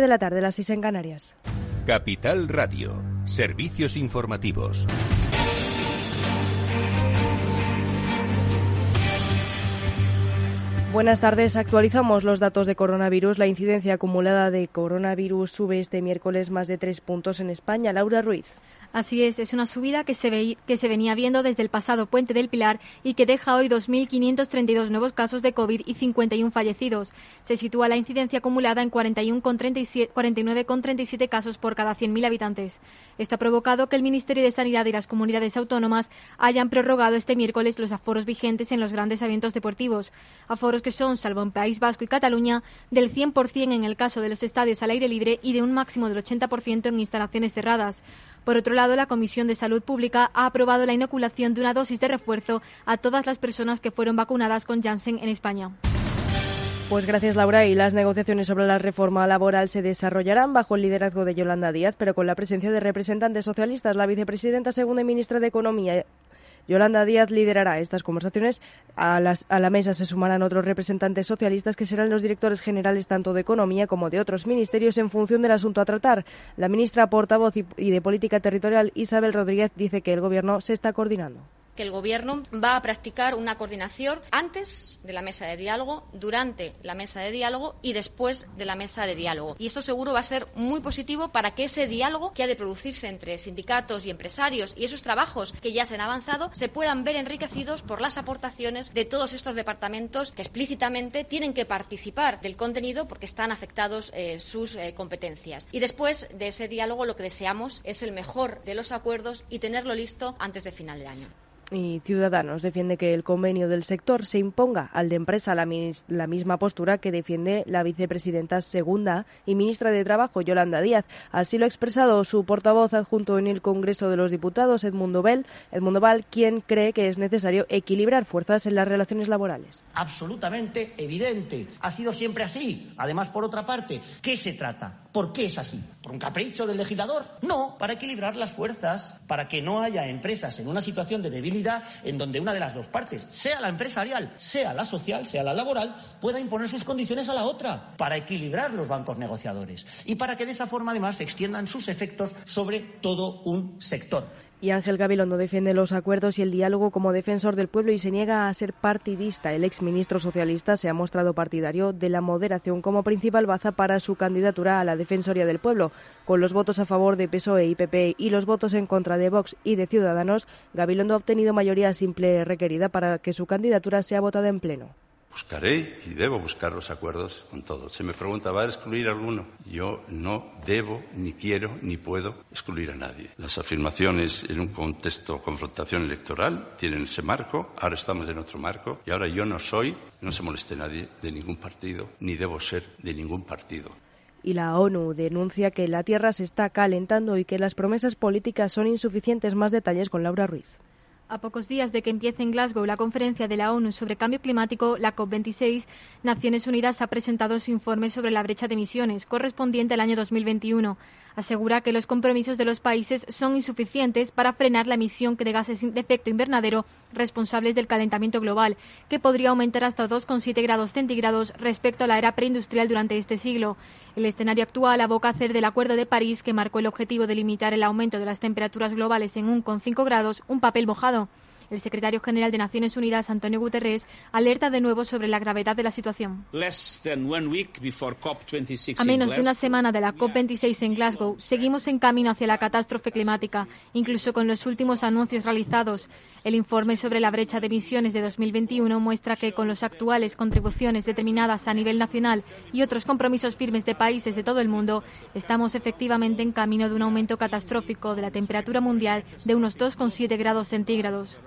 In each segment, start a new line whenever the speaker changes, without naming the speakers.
de la tarde, las 6 en Canarias.
Capital Radio, servicios informativos.
Buenas tardes. Actualizamos los datos de coronavirus. La incidencia acumulada de coronavirus sube este miércoles más de tres puntos en España. Laura Ruiz.
Así es, es una subida que se, que se venía viendo desde el pasado puente del Pilar y que deja hoy 2.532 nuevos casos de COVID y 51 fallecidos. Se sitúa la incidencia acumulada en 49,37 casos por cada 100.000 habitantes. Esto ha provocado que el Ministerio de Sanidad y las comunidades autónomas hayan prorrogado este miércoles los aforos vigentes en los grandes eventos deportivos. Aforos que son, salvo en País Vasco y Cataluña, del 100% en el caso de los estadios al aire libre y de un máximo del 80% en instalaciones cerradas. Por otro lado, la Comisión de Salud Pública ha aprobado la inoculación de una dosis de refuerzo a todas las personas que fueron vacunadas con Janssen en España.
Pues gracias, Laura. Y las negociaciones sobre la reforma laboral se desarrollarán bajo el liderazgo de Yolanda Díaz, pero con la presencia de representantes socialistas. La vicepresidenta segunda ministra de Economía, Yolanda Díaz liderará estas conversaciones. A, la mesa se sumarán otros representantes socialistas que serán los directores generales tanto de Economía como de otros ministerios en función del asunto a tratar. La ministra portavoz y de Política Territorial, Isabel Rodríguez, dice que el Gobierno se está coordinando
que el Gobierno va a practicar una coordinación antes de la mesa de diálogo, durante la mesa de diálogo y después de la mesa de diálogo. Y esto seguro va a ser muy positivo para que ese diálogo que ha de producirse entre sindicatos y empresarios y esos trabajos que ya se han avanzado se puedan ver enriquecidos por las aportaciones de todos estos departamentos que explícitamente tienen que participar del contenido porque están afectados eh, sus eh, competencias. Y después de ese diálogo lo que deseamos es el mejor de los acuerdos y tenerlo listo antes de final de año
y Ciudadanos defiende que el convenio del sector se imponga al de empresa la, la, misma postura que defiende la vicepresidenta segunda y ministra de Trabajo, Yolanda Díaz. Así lo ha expresado su portavoz adjunto en el Congreso de los Diputados, Edmundo Bell, Edmundo Val, quien cree que es necesario equilibrar fuerzas en las relaciones laborales.
Absolutamente evidente. Ha sido siempre así. Además, por otra parte, ¿qué se trata? ¿Por qué es así? ¿Por un capricho del legislador? No, para equilibrar las fuerzas, para que no haya empresas en una situación de debilidad en donde una de las dos partes, sea la empresarial, sea la social, sea la laboral, pueda imponer sus condiciones a la otra, para equilibrar los bancos negociadores y para que de esa forma además se extiendan sus efectos sobre todo un sector.
Y Ángel Gabilondo defiende los acuerdos y el diálogo como defensor del pueblo y se niega a ser partidista. El exministro socialista se ha mostrado partidario de la moderación como principal baza para su candidatura a la Defensoría del Pueblo. Con los votos a favor de PSOE y PP y los votos en contra de Vox y de Ciudadanos, Gabilondo ha obtenido mayoría simple requerida para que su candidatura sea votada en pleno.
Buscaré y debo buscar los acuerdos con todos. Se me pregunta, ¿va a excluir alguno? Yo no debo, ni quiero, ni puedo excluir a nadie. Las afirmaciones en un contexto de confrontación electoral tienen ese marco, ahora estamos en otro marco y ahora yo no soy, no se moleste nadie, de ningún partido, ni debo ser de ningún partido
y la ONU denuncia que la Tierra se está calentando y que las promesas políticas son insuficientes. Más detalles con Laura Ruiz.
A pocos días de que empiece en Glasgow la conferencia de la ONU sobre cambio climático, la COP26, Naciones Unidas ha presentado su informe sobre la brecha de emisiones correspondiente al año 2021 asegura que los compromisos de los países son insuficientes para frenar la emisión de gases de efecto invernadero responsables del calentamiento global, que podría aumentar hasta 2,7 grados centígrados respecto a la era preindustrial durante este siglo. El escenario actual aboca a hacer del Acuerdo de París, que marcó el objetivo de limitar el aumento de las temperaturas globales en 1,5 grados, un papel mojado. El secretario general de Naciones Unidas, Antonio Guterres, alerta de nuevo sobre la gravedad de la situación. A menos de una semana de la COP26 en Glasgow, seguimos en camino hacia la catástrofe climática, incluso con los últimos anuncios realizados. El informe sobre la brecha de emisiones de 2021 muestra que con las actuales contribuciones determinadas a nivel nacional y otros compromisos firmes de países de todo el mundo, estamos efectivamente en camino de un aumento catastrófico de la temperatura mundial de unos 2,7 grados centígrados.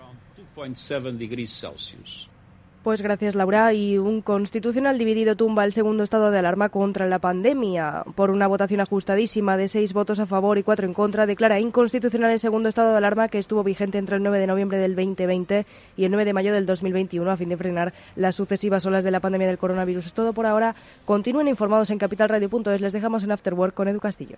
Pues gracias, Laura. Y un constitucional dividido tumba el segundo estado de alarma contra la pandemia. Por una votación ajustadísima de seis votos a favor y cuatro en contra, declara inconstitucional el segundo estado de alarma que estuvo vigente entre el 9 de noviembre del 2020 y el 9 de mayo del 2021 a fin de frenar las sucesivas olas de la pandemia del coronavirus. Es todo por ahora. Continúen informados en capitalradio.es. Les dejamos en Afterwork con Edu Castillo.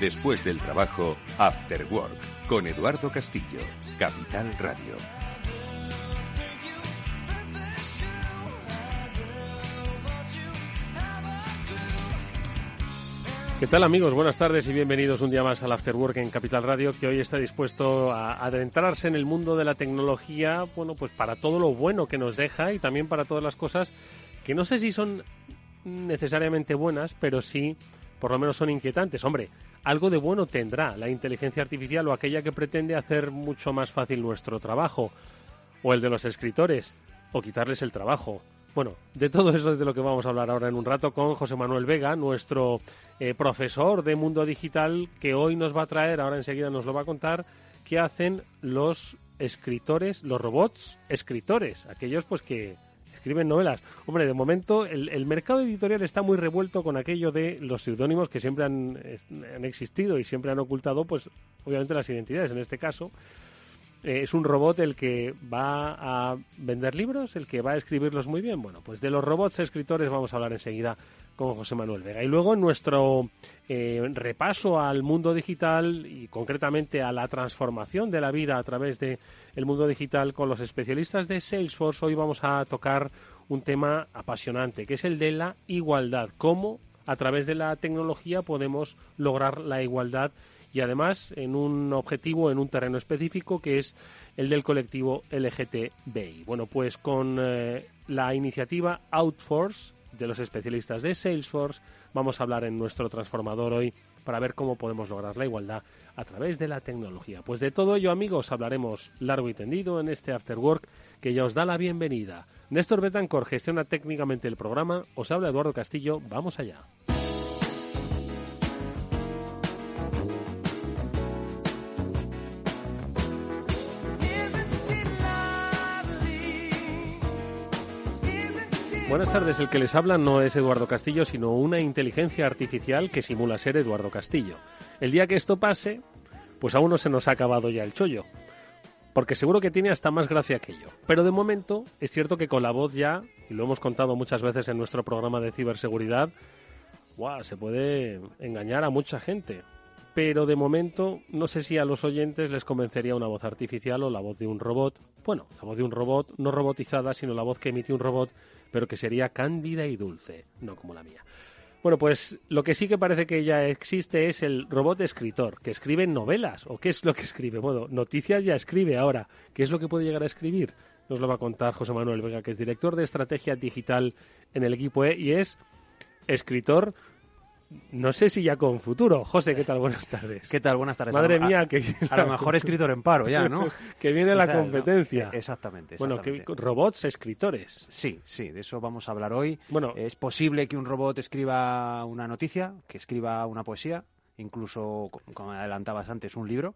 Después del trabajo, After Work, con Eduardo Castillo, Capital Radio.
¿Qué tal amigos? Buenas tardes y bienvenidos un día más al After Work en Capital Radio, que hoy está dispuesto a adentrarse en el mundo de la tecnología, bueno, pues para todo lo bueno que nos deja y también para todas las cosas que no sé si son necesariamente buenas, pero sí, por lo menos son inquietantes. Hombre, algo de bueno tendrá la inteligencia artificial o aquella que pretende hacer mucho más fácil nuestro trabajo, o el de los escritores, o quitarles el trabajo. Bueno, de todo eso es de lo que vamos a hablar ahora en un rato con José Manuel Vega, nuestro eh, profesor de mundo digital, que hoy nos va a traer, ahora enseguida nos lo va a contar, qué hacen los escritores, los robots escritores, aquellos pues que escriben novelas. Hombre, de momento el, mercado editorial está muy revuelto con aquello de los seudónimos que siempre han, han existido y siempre han ocultado, pues obviamente las identidades. En este caso, eh, es un robot el que va a vender libros, el que va a escribirlos muy bien. Bueno, pues de los robots escritores vamos a hablar enseguida con José Manuel Vega. Y luego en nuestro eh, repaso al mundo digital y concretamente a la transformación de la vida a través de el mundo digital con los especialistas de Salesforce, hoy vamos a tocar un tema apasionante, que es el de la igualdad. Cómo a través de la tecnología podemos lograr la igualdad y además en un objetivo, en un terreno específico que es el del colectivo LGTBI. Bueno, pues con eh, la iniciativa Outforce de los especialistas de Salesforce vamos a hablar en nuestro transformador hoy para ver cómo podemos lograr la igualdad a través de la tecnología. Pues de todo ello, amigos, hablaremos largo y tendido en este After Work que ya os da la bienvenida. Néstor Betancor gestiona técnicamente el programa, os habla Eduardo Castillo, vamos allá. Buenas tardes, el que les habla no es Eduardo Castillo, sino una inteligencia artificial que simula ser Eduardo Castillo. El día que esto pase, pues aún no se nos ha acabado ya el chollo, porque seguro que tiene hasta más gracia que yo. Pero de momento es cierto que con la voz ya, y lo hemos contado muchas veces en nuestro programa de ciberseguridad, ¡guau! se puede engañar a mucha gente. Pero de momento no sé si a los oyentes les convencería una voz artificial o la voz de un robot. Bueno, la voz de un robot no robotizada, sino la voz que emite un robot pero que sería cándida y dulce, no como la mía. Bueno, pues lo que sí que parece que ya existe es el robot escritor, que escribe novelas. ¿O qué es lo que escribe? Bueno, noticias ya escribe ahora. ¿Qué es lo que puede llegar a escribir? Nos lo va a contar José Manuel Vega, que es director de estrategia digital en el equipo E y es escritor no sé si ya con futuro. José, ¿qué tal? Buenas tardes.
¿Qué tal? Buenas tardes.
Madre mía, que
a lo mejor escritor en paro ya, ¿no?
que viene la competencia.
Exactamente,
Bueno, que robots escritores.
Sí, sí, de eso vamos a hablar hoy. Bueno, es posible que un robot escriba una noticia, que escriba una poesía, incluso, como adelantabas antes, un libro.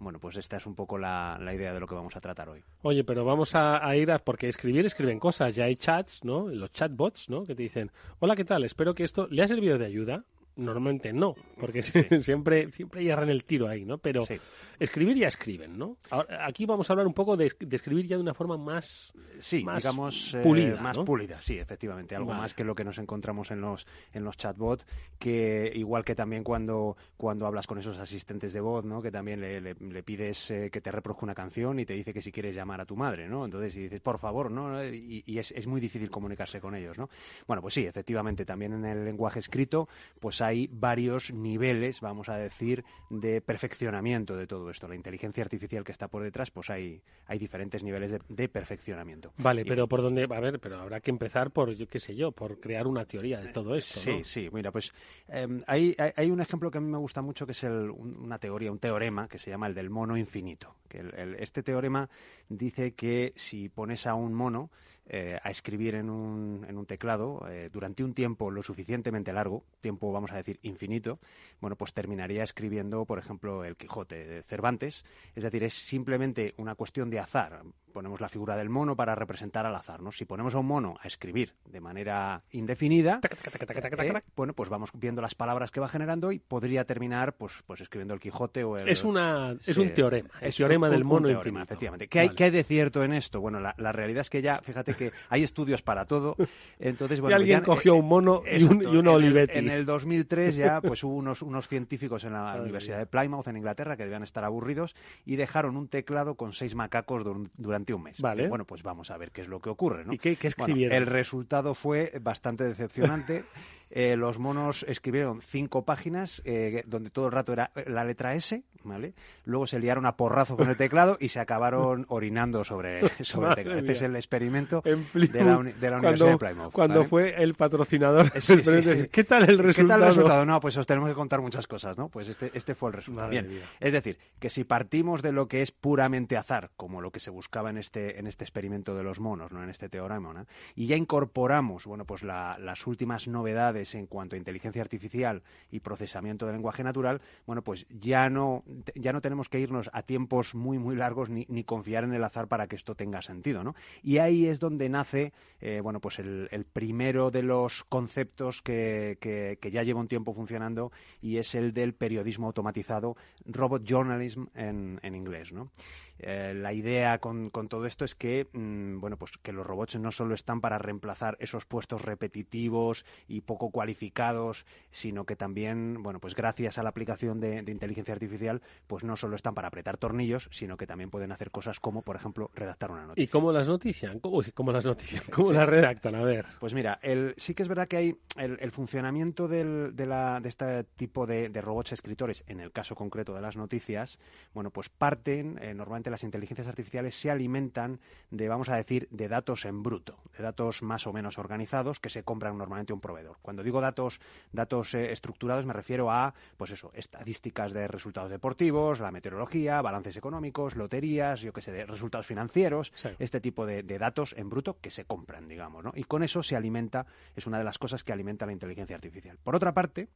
Bueno, pues esta es un poco la, la, idea de lo que vamos a tratar hoy.
Oye, pero vamos a, a, ir a, porque escribir escriben cosas, ya hay chats, ¿no? Los chatbots, ¿no? Que te dicen, hola, ¿qué tal? Espero que esto le ha servido de ayuda. Normalmente no, porque sí. siempre siempre en el tiro ahí, ¿no? Pero sí. escribir ya escriben, ¿no? Ahora, aquí vamos a hablar un poco de, de, escribir ya de una forma más
sí,
más
digamos
pulida,
eh, más
¿no?
pulida, sí, efectivamente, algo
Vale.
más que lo que nos encontramos en los en los chatbots, que igual que también cuando cuando hablas con esos asistentes de voz, ¿no? Que también le, le, le pides eh, que te reproduzca una canción y te dice que si quieres llamar a tu madre, ¿no? Entonces y dices por favor, ¿no? Y, y es, es muy difícil comunicarse con ellos, ¿no? Bueno, pues sí, efectivamente, también en el lenguaje escrito, pues hay hay varios niveles, vamos a decir, de perfeccionamiento de todo esto. La inteligencia artificial que está por detrás, pues hay, hay diferentes niveles de, perfeccionamiento.
Vale, pero por dónde, a ver, pero habrá que empezar por, yo qué sé yo, por crear una teoría de todo esto.
Sí, sí, mira, pues em, hay, hay, un ejemplo que a mí me gusta mucho que es el, una teoría, un teorema que se llama el del mono infinito. Que este teorema dice que si pones a un mono eh, a escribir en un, en un teclado eh, durante un tiempo lo suficientemente largo, tiempo vamos a decir infinito, bueno, pues terminaría escribiendo, por ejemplo, el Quijote de Cervantes. Es decir, es simplemente una cuestión de azar. Ponemos la figura del mono para representar al azar, ¿no? Si ponemos a un mono a escribir de manera indefinida, eh, bueno, pues vamos viendo las palabras que va generando y podría terminar, pues, pues escribiendo el Quijote o el...
Es, una, es un teorema, el teorema del mono infinito.
Efectivamente. ¿Qué, hay, ¿Qué hay de cierto en esto? Bueno, la, la realidad es que ya, fíjate que hay estudios para todo. Entonces, bueno,
y alguien cogió un mono y, un, y Olivetti.
En el, 2003 ya pues hubo unos, unos científicos en la Universidad de Plymouth, en Inglaterra, que debían estar aburridos y dejaron un teclado con seis macacos durante un mes.
Vale.
bueno, pues vamos a ver qué es lo que ocurre. ¿no?
¿Y qué, qué escribieron?
el resultado fue bastante decepcionante. Eh, los monos escribieron cinco páginas eh, donde todo el rato era la letra S, ¿vale? Luego se liaron a porrazo con el teclado y se acabaron orinando sobre, sobre el teclado. Este es el experimento de la, Universidad de Plymouth.
Cuando fue el patrocinador. ¿Qué tal el resultado? ¿Qué tal el resultado?
No, pues os tenemos que contar muchas cosas, ¿no? Pues este, este fue el resultado. Bien. Es decir, que si partimos de lo que es puramente azar, como lo que se buscaba en este, en este experimento de los monos, ¿no? En este teorema, ¿no? Y ya incorporamos, bueno, pues las últimas novedades en cuanto a inteligencia artificial y procesamiento del lenguaje natural, bueno, pues ya no, ya no tenemos que irnos a tiempos muy, muy largos ni, confiar en el azar para que esto tenga sentido, ¿no? Y ahí es donde nace, eh, bueno, pues el, primero de los conceptos que, que, ya lleva un tiempo funcionando y es el del periodismo automatizado, robot journalism en, en inglés, ¿no? Eh, la idea con, todo esto es que, mm, bueno, pues que los robots no solo están para reemplazar esos puestos repetitivos y poco cualificados, sino que también, bueno, pues gracias a la aplicación de, inteligencia artificial, pues no solo están para apretar tornillos, sino que también pueden hacer cosas como, por ejemplo, redactar una noticia.
¿Y cómo las notician? ¿Cómo, las notician? ¿Cómo las redactan? A ver.
Pues mira, el, sí que es verdad que hay el, funcionamiento del, de, la, de este tipo de, robots escritores, en el caso concreto de las noticias, bueno, pues parten eh, normalmente las inteligencias artificiales se alimentan de, vamos a decir, de datos en bruto, de datos más o menos organizados que se compran normalmente un proveedor. Cuando digo datos, datos eh, estructurados me refiero a, pues eso, estadísticas de resultados deportivos, la meteorología, balances económicos, loterías, yo qué sé, de resultados financieros, este tipo de, datos en bruto que se compran, digamos, ¿no? Y con eso se alimenta, es una de las cosas que alimenta la inteligencia artificial. Por otra parte,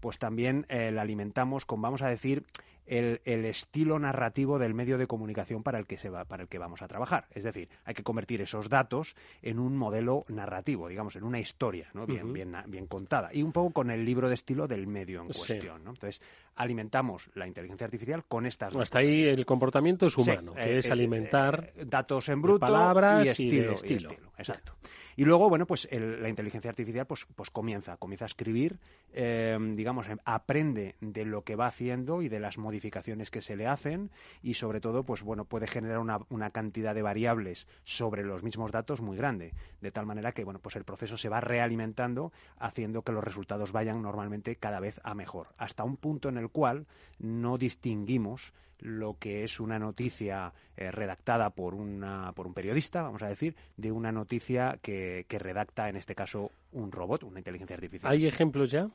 pues también eh, la alimentamos con, vamos a decir, el, estilo narrativo del medio de comunicación para el que se va, para el que vamos a trabajar. Es decir, hay que convertir esos datos en un modelo narrativo, digamos, en una historia, ¿no? Bien, bien, bien contada. Y un poco con el libro de estilo del medio en cuestión, ¿no? Entonces, alimentamos la inteligencia artificial con estas
dos Hasta ahí el comportamiento es humano, que eh, es eh, alimentar
eh, datos en bruto
palabras
y estilo. estilo. Exacto. Y luego, bueno, pues la inteligencia artificial pues, pues comienza, comienza a escribir, digamos, em, aprende de lo que va haciendo y de las modificaciones que se le hacen y sobre todo, pues bueno, puede generar una, una cantidad de variables sobre los mismos datos muy grande, de tal manera que, bueno, pues el proceso se va realimentando haciendo que los resultados vayan normalmente cada vez a mejor, hasta un punto en el cual no distinguimos lo que es una noticia eh, redactada por, una, por un periodista, vamos a decir, de una noticia que, que redacta, en este caso, un robot, una inteligencia artificial.
¿Hay ejemplos ya?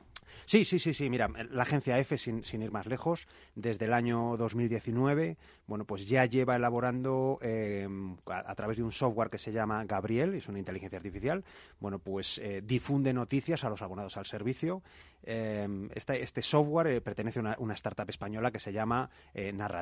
Sí, sí, sí, sí. Mira, la agencia EFE, sin, ir más lejos, desde el año 2019, bueno, pues ya lleva elaborando eh, a, través de un software que se llama Gabriel, es una inteligencia artificial, bueno, pues eh, difunde noticias a los abonados al servicio. este, este, software pertenece a una, startup española que se llama Narrativa.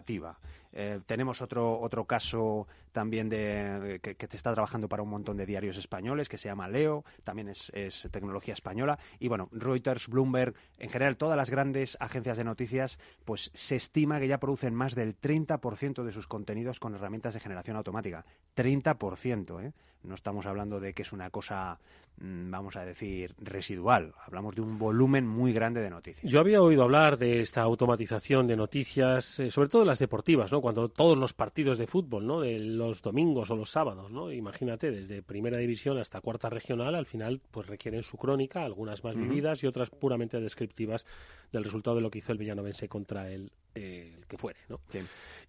Tenemos otro otro caso también de que, te está trabajando para un montón de diarios españoles que se llama Leo, también es, tecnología española. Y bueno, Reuters, Bloomberg, en general todas las grandes agencias de noticias, pues se estima que ya producen más del 30% de sus contenidos con herramientas de generación automática. 30%, ¿eh? No estamos hablando de que es una cosa, mm, vamos a decir, residual. Hablamos de un volumen muy grande de noticias.
Yo había oído hablar de esta automatización de noticias, eh, sobre todo las deportivas, ¿no? Cuando todos los partidos de fútbol, ¿no? De los domingos o los sábados, ¿no? Imagínate, desde primera división hasta cuarta regional, al final, pues requieren su crónica, algunas más vividas y otras puramente descriptivas del resultado de lo que hizo el Villanovense contra el, eh, el que fuere, ¿no?
Sí.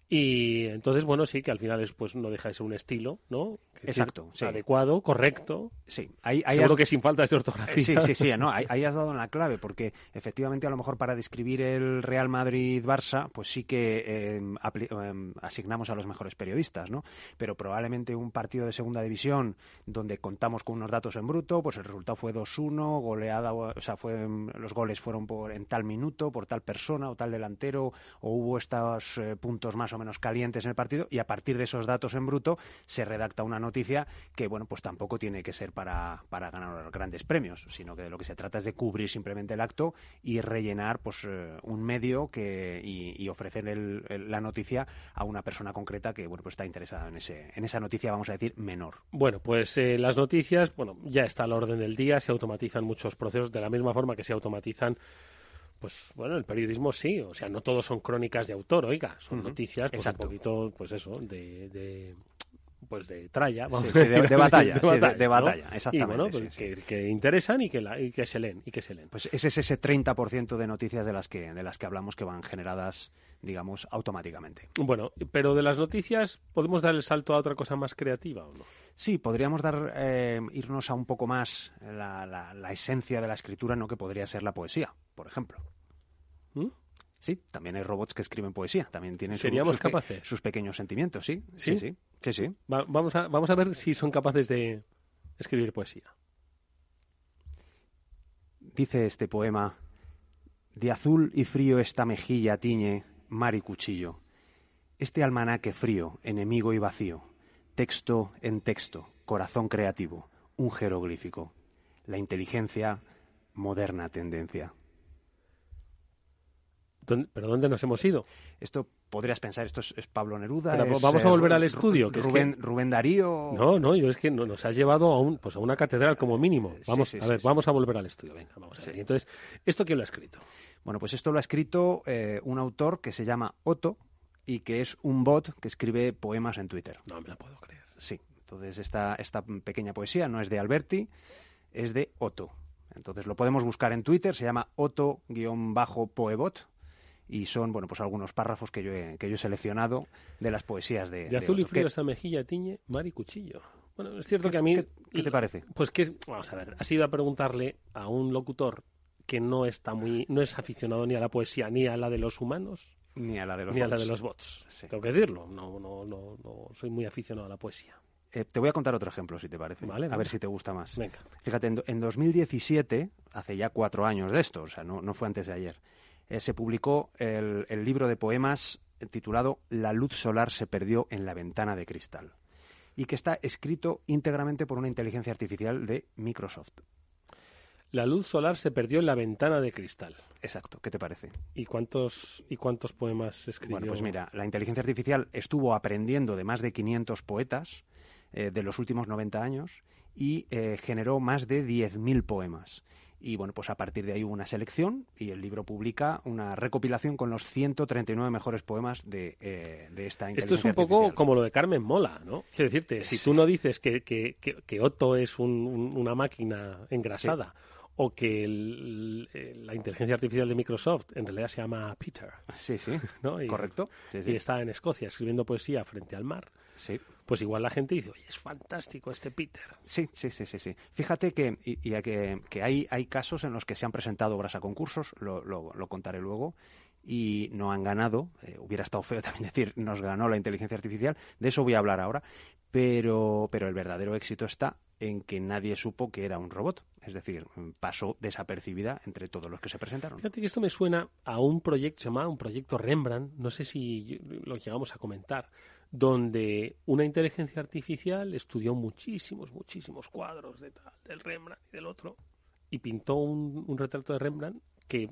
Y entonces, bueno, sí, que al final es, pues no deja de ser un estilo, ¿no? Es
Exacto,
decir,
sí.
Adecuado, correcto.
Sí, ahí, ahí
Seguro
has-
que sin faltas de ortografía.
Sí, sí, sí, no, ahí, ahí has dado en la clave, porque efectivamente a lo mejor para describir el Real Madrid-Barça, pues sí que eh, apli- asignamos a los mejores periodistas, ¿no? Pero probablemente un partido de segunda división donde contamos con unos datos en bruto, pues el resultado fue 2-1, goleada, o sea, fue, los goles fueron por en tal minuto, por tal persona o tal delantero, o hubo estos eh, puntos más o menos calientes en el partido, y a partir de esos datos en bruto se redacta una noticia que, bueno, pues tampoco tiene que ser para, para ganar grandes premios, sino que de lo que se trata es de cubrir simplemente el acto y rellenar pues eh, un medio que, y, ofrecer el- la noticia a una persona concreta que, bueno, pues está interesada en, ese, en esa noticia, vamos a decir, menor.
Bueno, pues eh, las noticias, bueno, ya está a la orden del día, se automatizan muchos procesos de la misma forma que se automatizan, pues bueno, el periodismo sí, o sea, no todos son crónicas de autor, oiga, son noticias, pues
exacto.
un poquito, pues eso, de, de pues de tralla, vamos
Sí,
a
sí, de- batalla, de- batalla,
Y
exactamente,
bueno, pues que, que interesan y que, la- y que se leen, y que se leen.
Pues ese es ese 30% de noticias de las, que, de las que hablamos que van generadas, digamos, automáticamente.
Bueno, pero de las noticias, ¿podemos dar el salto a otra cosa más creativa o no?
Sí, podríamos dar, eh, irnos a un poco más la, la- la esencia de la escritura, no que podría ser la poesía, por ejemplo.
¿Mm?
Sí, también hay robots que escriben poesía, también tienen
¿Seríamos
sus,
capaces?
sus pequeños sentimientos, sí,
¿Sí?
sí, sí, sí, sí.
Va- vamos, a, vamos a ver si son capaces de escribir poesía.
Dice este poema, de azul y frío esta mejilla tiñe mar y cuchillo. Este almanaque frío, enemigo y vacío, texto en texto, corazón creativo, un jeroglífico. La inteligencia, moderna tendencia.
¿Dónde- ¿Pero dónde nos hemos ido?
Esto podrías pensar, esto es, es Pablo Neruda.
Pero
es,
vamos a
eh,
volver al estudio, que es
Rubén,
que-
Rubén Darío.
No, no, yo es que no- nos has llevado a, un, pues a una catedral como mínimo. Vamos,
sí,
a ver,
sí.
vamos a volver al estudio. Venga, vamos a ver. Entonces, ¿esto quién lo ha escrito?
Bueno, pues esto lo ha escrito eh, un autor que se llama Otto y que es un bot que escribe poemas en Twitter.
No me la puedo creer.
Sí, entonces esta, esta pequeña poesía no es de Alberti, es de Otto. Entonces lo podemos buscar en Twitter, se llama Otto-poebot y son, bueno, pues algunos párrafos que yo he, que yo he seleccionado de las poesías de,
De azul y frío
¿Qué-
esta mejilla tiñe mar y cuchillo. Bueno, es cierto
¿Qué-
que a mí...
qué- qué te parece?
Pues que, vamos a ver, has ido a preguntarle a un locutor que no está muy, no es aficionado ni a la poesía ni a la de los humanos
Ni a la de los
ni a la
bots.
de los bots.
Sí.
Tengo que decirlo, no, no, no, no soy muy aficionado a la poesía.
Eh, te voy a contar otro ejemplo, si te parece.
Vale,
a ver si te gusta más.
Venga.
Fíjate, en, en 2017, hace ya cuatro años de esto, o sea, no, no fue antes de ayer, eh, se publicó el, el libro de poemas titulado La luz solar se perdió en la ventana de cristal y que está escrito íntegramente por una inteligencia artificial de Microsoft.
La luz solar se perdió en la ventana de cristal.
Exacto, ¿qué te parece?
¿Y cuántos, y cuántos poemas escribió?
Bueno, pues mira, la inteligencia artificial estuvo aprendiendo de más de 500 poetas eh, de los últimos 90 años y eh, generó más de 10.000 poemas. Y bueno, pues a partir de ahí hubo una selección y el libro publica una recopilación con los 139 mejores poemas de, eh, de esta
Esto
inteligencia
es un poco como lo de Carmen Mola, ¿no? Quiero decirte, si tú no dices que, que, que, que Otto es un- un- una máquina engrasada o que el- el- la inteligencia artificial de Microsoft en realidad se llama Peter,
Sí, sí,
¿no? Y,
correcto. Sí, sí.
y está en Escocia escribiendo poesía frente al mar,
Sí.
pues igual la gente dice, oye, es fantástico este Peter.
Sí, sí, sí, sí, sí. Fíjate que, y, y que, que hay, hay casos en los que se han presentado obras a concursos, lo, lo- lo contaré luego, y no han ganado. Eh, hubiera estado feo también decir, nos ganó la inteligencia artificial. De eso voy a hablar ahora. Pero, pero el verdadero éxito está en que nadie supo que era un robot. Es decir, pasó desapercibida entre todos los que se presentaron.
Fíjate que esto me suena a un proyecto, se llama un proyecto Rembrandt, no sé si lo llegamos a comentar, donde una inteligencia artificial estudió muchísimos, muchísimos cuadros de tal, del Rembrandt y del otro, y pintó un, un retrato de Rembrandt que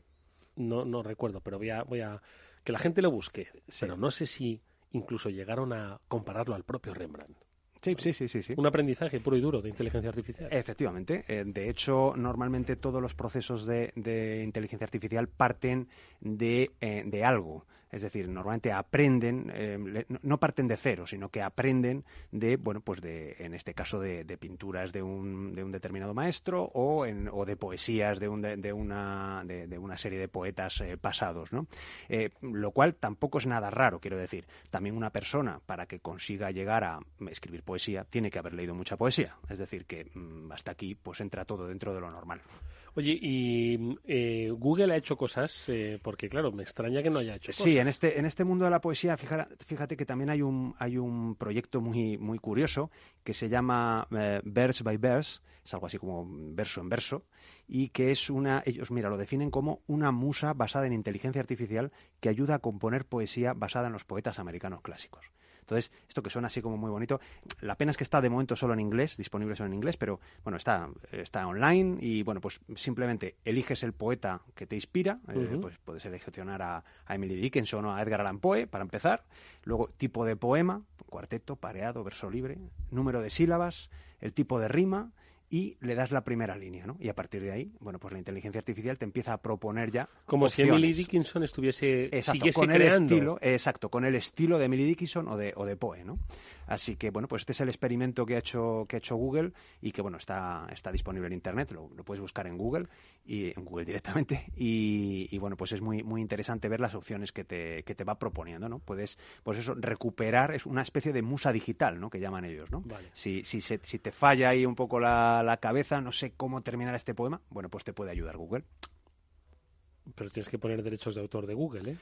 no, no recuerdo, pero voy a, voy a que la gente lo busque, pero no sé si incluso llegaron a compararlo al propio Rembrandt.
Sí, sí, sí, sí,
Un aprendizaje puro y duro de inteligencia artificial.
Efectivamente. Eh, de hecho, normalmente todos los procesos de, de inteligencia artificial parten de, eh, de algo. Es decir, normalmente aprenden, eh, no parten de cero, sino que aprenden de, bueno, pues de, en este caso, de, pinturas de un, de un, determinado maestro o, en, o de poesías de, un, de, una, de, una serie de poetas eh, pasados, ¿no? Eh, lo cual tampoco es nada raro, quiero decir. También una persona, para que consiga llegar a escribir poesía, tiene que haber leído mucha poesía. Es decir, que mm, hasta aquí, pues entra todo dentro de lo normal.
Oye, y eh, Google ha hecho cosas, eh, porque claro, me extraña que no haya hecho cosas.
Sí, en este, en este mundo de la poesía, fíjate, fíjate que también hay un, hay un proyecto muy, muy curioso que se llama eh, Verse by Verse, es algo así como verso en verso, y que es una, ellos, mira, lo definen como una musa basada en inteligencia artificial que ayuda a componer poesía basada en los poetas americanos clásicos. Entonces, esto que suena así como muy bonito, la pena es que está de momento solo en inglés, disponible solo en inglés, pero bueno, está, está online y bueno, pues simplemente eliges el poeta que te inspira, eh, pues puedes seleccionar a, a, Emily Dickinson o a Edgar Allan Poe para empezar, luego tipo de poema, cuarteto, pareado, verso libre, número de sílabas, el tipo de rima, y le das la primera línea, ¿no? Y a partir de ahí, bueno, pues la inteligencia artificial te empieza a proponer ya
como si Emily Dickinson estuviese
exacto, con el estilo, exacto, con el estilo de Emily Dickinson o de o de Poe, ¿no? Así que, bueno, pues este es el experimento que ha hecho, que ha hecho Google y que, bueno, está, está disponible en Internet, lo, puedes buscar en Google, y en Google directamente, y, bueno, pues es muy, muy interesante ver las opciones que te, que te va proponiendo, ¿no? Puedes, pues eso, recuperar, es una especie de musa digital, ¿no? Que llaman ellos, ¿no? Si, si, si te falla ahí un poco la, la cabeza, no sé cómo terminar este poema, bueno, pues te puede ayudar Google.
Pero tienes que poner derechos de autor de Google, ¿eh?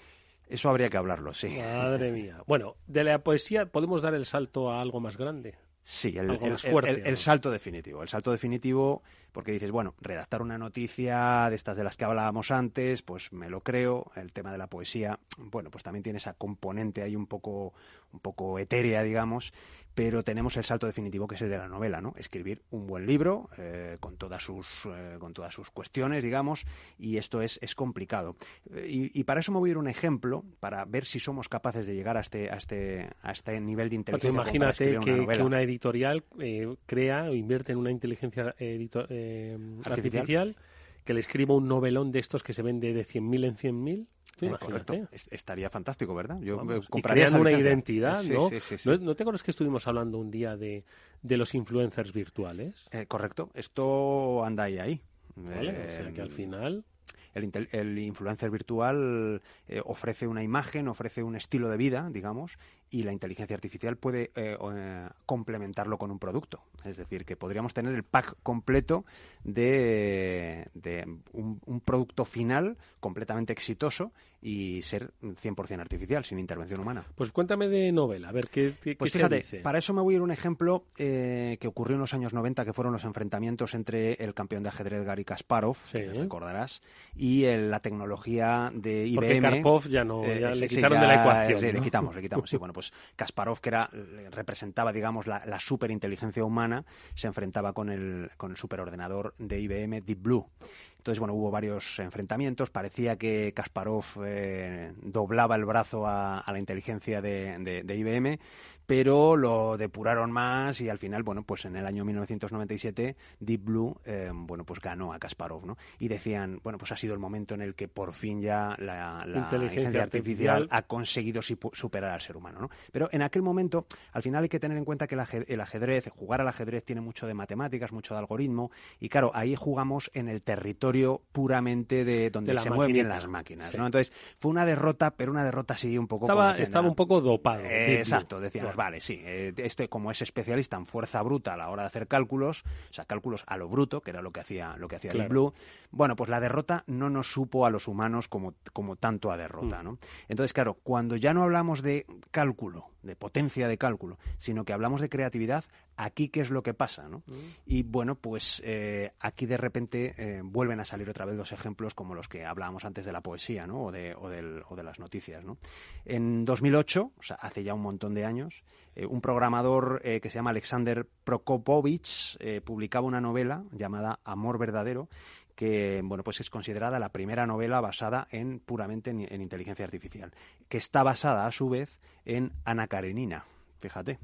Eso habría que hablarlo, sí.
Madre mía. Bueno, de la poesía podemos dar el salto a algo más grande.
Sí, el, el, salto definitivo. El salto definitivo, porque dices, bueno, redactar una noticia de estas de las que hablábamos antes, pues me lo creo. El tema de la poesía, bueno, pues también tiene esa componente ahí un poco, un poco etérea, digamos pero tenemos el salto definitivo que es el de la novela, ¿no? Escribir un buen libro eh, con todas sus eh, con todas sus cuestiones, digamos, y esto es, es complicado. Y, para eso me voy a ir un ejemplo para ver si somos capaces de llegar a este a este a este nivel de inteligencia.
imagínate que, una editorial eh, crea o invierte en una inteligencia artificial. que le escriba un novelón de estos que se vende de 100.000 en 100.000
eh, correcto. Estaría fantástico, ¿verdad?
Yo compraría una identidad, ¿no? Sí, sí, sí, ¿no? te acuerdas que estuvimos hablando un día de, de los influencers virtuales?
Eh, correcto. Esto anda ahí ahí.
Vale, o sea que al final
el, influencer virtual eh, ofrece una imagen, ofrece un estilo de vida, digamos, y la inteligencia artificial puede eh, eh, complementarlo con un producto. Es decir, que podríamos tener el pack completo de, un, producto final completamente exitoso y ser 100% artificial, sin intervención humana.
Pues cuéntame de novela, a ver qué, qué,
pues fíjate, Para eso me voy a ir un ejemplo que ocurrió en los años 90, que fueron los enfrentamientos entre el campeón de ajedrez Gary Kasparov, recordarás, y la tecnología de IBM.
Porque Karpov ya no, ya le quitaron de la ecuación.
Sí, le quitamos, le quitamos. Sí, bueno, pues Kasparov, que era, representaba, digamos, la, la superinteligencia humana, se enfrentaba con el, con el superordenador de IBM Deep Blue. Entonces, bueno, hubo varios enfrentamientos. Parecía que Kasparov eh, doblaba el brazo a, la inteligencia de, IBM, pero lo depuraron más y al final, bueno, pues en el año 1997 Deep Blue, eh, bueno, pues ganó a Kasparov, ¿no? Y decían, bueno, pues ha sido el momento en el que por fin ya la, inteligencia artificial, ha conseguido superar al ser humano, ¿no? Pero en aquel momento, al final hay que tener en cuenta que el ajedrez, jugar al ajedrez tiene mucho de matemáticas, mucho de algoritmo, y claro, ahí jugamos en el territorio puramente de donde se mueven bien las máquinas. ¿no? Entonces, fue una derrota, pero una derrota así un poco...
Estaba, estaba un poco dopado.
exacto, decíamos, vale, sí, eh, esto como es especialista en fuerza bruta a la hora de hacer cálculos, o sea, cálculos a lo bruto, que era lo que hacía, lo que hacía Deep Blue, bueno, pues la derrota no nos supo a los humanos como, como tanto a derrota, mm. ¿no? Entonces, claro, cuando ya no hablamos de cálculo, de potencia de cálculo, sino que hablamos de creatividad, aquí qué es lo que pasa, ¿no? Mm. Y bueno, pues eh, aquí de repente eh, vuelven a salir otra vez los ejemplos como los que hablábamos antes de la poesía, ¿no? O de, o del, o de las noticias, ¿no? En 2008, o sea, hace ya un montón de años, eh, un programador que se llama Alexander Prokopovich publicaba una novela llamada Amor Verdadero, que bueno, pues es considerada la primera novela basada en puramente en, inteligencia artificial, que está basada a su vez en Ana Karenina, fíjate.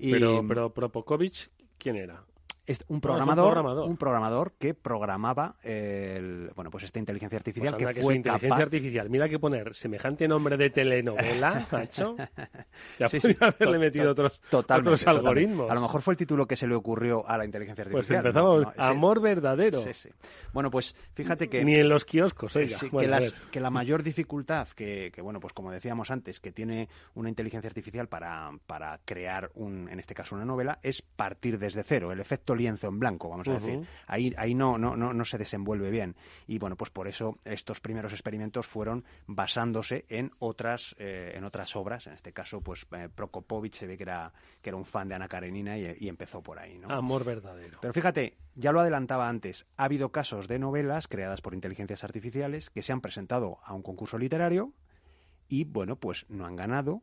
Pero, pero Propokovic, ¿quién era?
Es un programador, un programador, que programaba el, bueno, pues esta inteligencia artificial
pues
que, fue
inteligencia artificial. Mira que poner semejante nombre de telenovela, macho. Ya podría haberle metido otros, otros algoritmos.
A lo mejor fue el título que se le ocurrió a la inteligencia
pues
artificial.
Pues empezamos, amor verdadero.
Bueno, pues fíjate que...
Ni en los kioscos, oiga.
que, que, la mayor dificultad que, que, bueno, pues como decíamos antes, que tiene una inteligencia artificial para, para crear, un, en este caso, una novela, es partir desde cero. El efecto lienzo en blanco, vamos a decir. Ahí, ahí no, no, no, no se desenvuelve bien. Y bueno, pues por eso estos primeros experimentos fueron basándose en otras, eh, en otras obras. En este caso, pues eh, Prokopovich se ve que era, que era un fan de Ana Karenina y, empezó por ahí. ¿no?
Amor verdadero.
Pero fíjate, ya lo adelantaba antes, ha habido casos de novelas creadas por inteligencias artificiales que se han presentado a un concurso literario y, bueno, pues no han ganado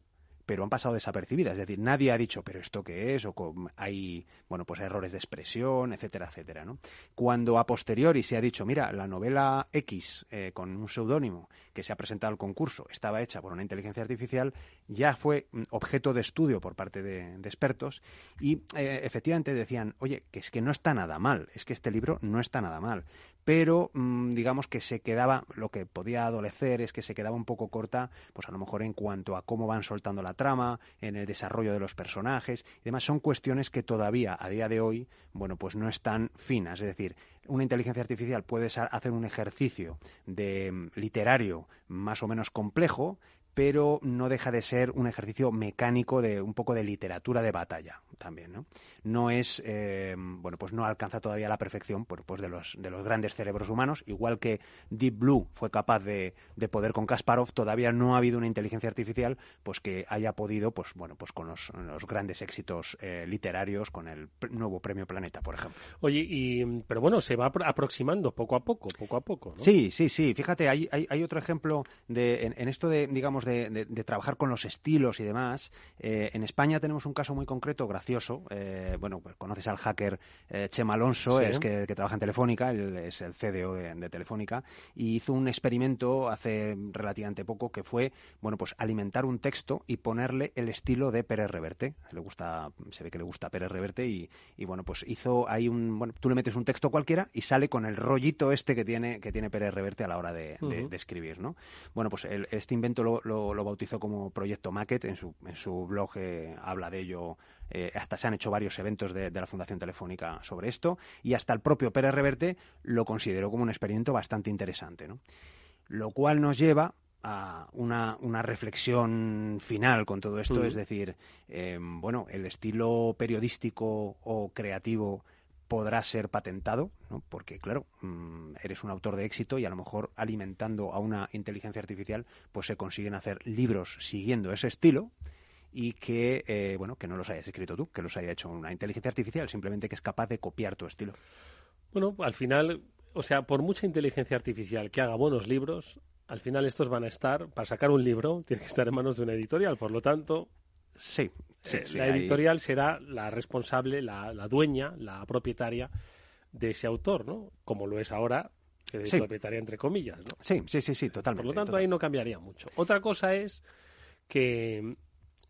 pero han pasado desapercibidas. Es decir, nadie ha dicho, pero esto qué es, o hay, bueno, pues errores de expresión, etcétera, etcétera, ¿no? Cuando a posteriori se ha dicho, mira, la novela X eh, con un seudónimo que se ha presentado al concurso estaba hecha por una inteligencia artificial, ya fue mm, objeto de estudio por parte de, expertos y eh, efectivamente decían, oye, que es que no está nada mal, es que este libro no está nada mal, pero mm, digamos que se quedaba, lo que podía adolecer es que se quedaba un poco corta, pues a lo mejor en cuanto a cómo van soltando la trama, en el desarrollo de los personajes y demás, son cuestiones que todavía a día de hoy, bueno, pues no están finas, es decir, una inteligencia artificial puede hacer un ejercicio de mm, literario más o menos complejo, pero no deja de ser un ejercicio mecánico de un poco de literatura de batalla también, ¿no? No es, eh, bueno, pues no alcanza todavía la perfección pues, pues de, los, de los grandes cerebros humanos, igual que Deep Blue fue capaz de, de, poder con Kasparov, todavía no ha habido una inteligencia artificial pues que haya podido, pues bueno, pues con los, los grandes éxitos eh, literarios, con el nuevo Premio Planeta, por ejemplo.
Oye, y, pero bueno, se va aproximando poco a poco, poco a poco, ¿no?
Sí, sí, sí. Fíjate, hay, hay, hay otro ejemplo de, en esto de, digamos, de, trabajar con los estilos y demás. Eh, en España tenemos un caso muy concreto, gracioso. Eh, bueno, pues conoces al hacker eh, Chema Alonso, es que, trabaja en Telefónica, él es el CDO de, Telefónica, y hizo un experimento hace relativamente poco que fue, bueno, pues alimentar un texto y ponerle el estilo de Pérez Reverte. Le gusta, se ve que le gusta Pérez Reverte y, bueno, pues hizo ahí un, bueno, tú le metes un texto cualquiera y sale con el rollito este que tiene, que tiene Pérez Reverte a la hora de, escribir, ¿no? Bueno, pues este invento lo, lo, bautizó como Proyecto Maquet, en su, en su blog eh, habla de ello, eh, hasta se han hecho varios eventos de, la Fundación Telefónica sobre esto, y hasta el propio Pérez Reverte lo consideró como un experimento bastante interesante, ¿no? Lo cual nos lleva a una, una, reflexión final con todo esto, es decir, eh, bueno, el estilo periodístico o creativo podrá ser patentado, ¿no? porque claro, mm, eres un autor de éxito y a lo mejor alimentando a una inteligencia artificial, pues se consiguen hacer libros siguiendo ese estilo y que eh, bueno que no los hayas escrito tú, que los haya hecho una inteligencia artificial, simplemente que es capaz de copiar tu estilo.
Bueno, al final, o sea, por mucha inteligencia artificial que haga buenos libros, al final estos van a estar, para sacar un libro, tiene que estar en manos de una editorial, por lo tanto,
Sí,
eh, la editorial será la responsable, la, dueña, la propietaria de ese autor, ¿no? Como lo es ahora, que es propietaria entre comillas, ¿no?
Sí, sí, sí, sí, totalmente.
Por lo tanto, ahí no cambiaría mucho. Otra cosa es que,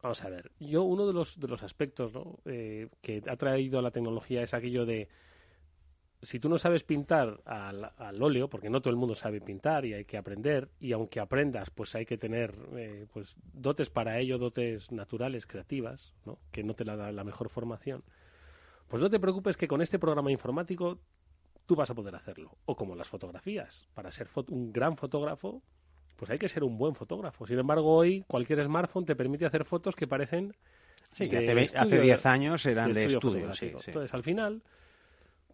vamos a ver, yo uno de los, de los aspectos ¿no? Eh, que ha traído la tecnología es aquello de si tú no sabes pintar al, óleo, porque no todo el mundo sabe pintar y hay que aprender, y aunque aprendas, pues hay que tener eh, pues dotes para ello, dotes naturales, creativas, ¿no? que no te la da la mejor formación, pues no te preocupes que con este programa informático tú vas a poder hacerlo. O como las fotografías, para ser un gran fotógrafo, pues hay que ser un buen fotógrafo. Sin embargo, hoy cualquier smartphone te permite hacer fotos que parecen...
Sí, que hace 10 años eran de estudio.
Entonces, al final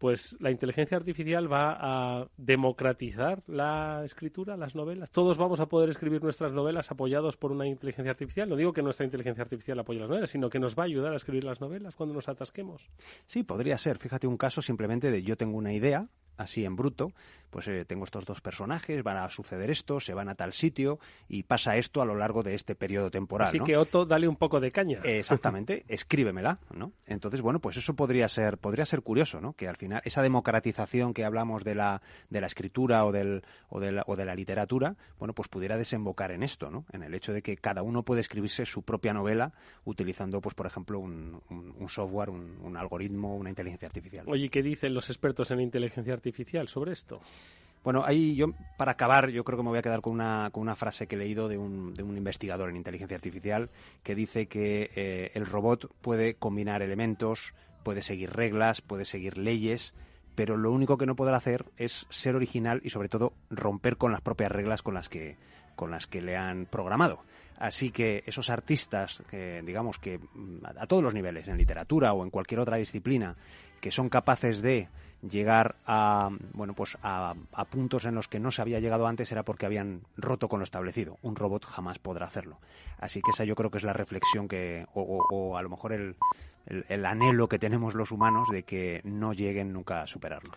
pues la inteligencia artificial va a democratizar la escritura, las novelas. Todos vamos a poder escribir nuestras novelas apoyados por una inteligencia artificial. No digo que nuestra inteligencia artificial apoye las novelas, sino que nos va a ayudar a escribir las novelas cuando nos atasquemos.
Sí, podría ser. Fíjate un caso simplemente de yo tengo una idea, así en bruto, pues eh, tengo estos dos personajes, van a suceder esto, se van a tal sitio y pasa esto a lo largo de este periodo temporal.
Así que Otto, dale un poco de caña.
Exactamente, escríbemela, ¿no? Entonces, bueno, pues eso podría ser, podría ser curioso, ¿no? Que al final esa democratización que hablamos de la, de la escritura o, del, o, de la, o de la literatura, bueno, pues pudiera desembocar en esto, ¿no? En el hecho de que cada uno puede escribirse su propia novela utilizando, pues, por ejemplo, un, un, software, un, un algoritmo, una inteligencia artificial.
Oye, ¿qué dicen los expertos en inteligencia artificial sobre esto?
Bueno, ahí yo, para acabar, yo creo que me voy a quedar con una, con una frase que he leído de un, de un investigador en inteligencia artificial que dice que eh, el robot puede combinar elementos, puede seguir reglas, puede seguir leyes, pero lo único que no podrá hacer es ser original y sobre todo romper con las propias reglas con las que, con las que le han programado. Así que esos artistas, que, digamos que mm, a todos los niveles, en literatura o en cualquier otra disciplina, que son capaces de llegar a bueno pues a, puntos en los que no se había llegado antes era porque habían roto con lo establecido. Un robot jamás podrá hacerlo. Así que esa yo creo que es la reflexión que o, a lo mejor el, el, anhelo que tenemos los humanos de que no lleguen nunca a superarlo.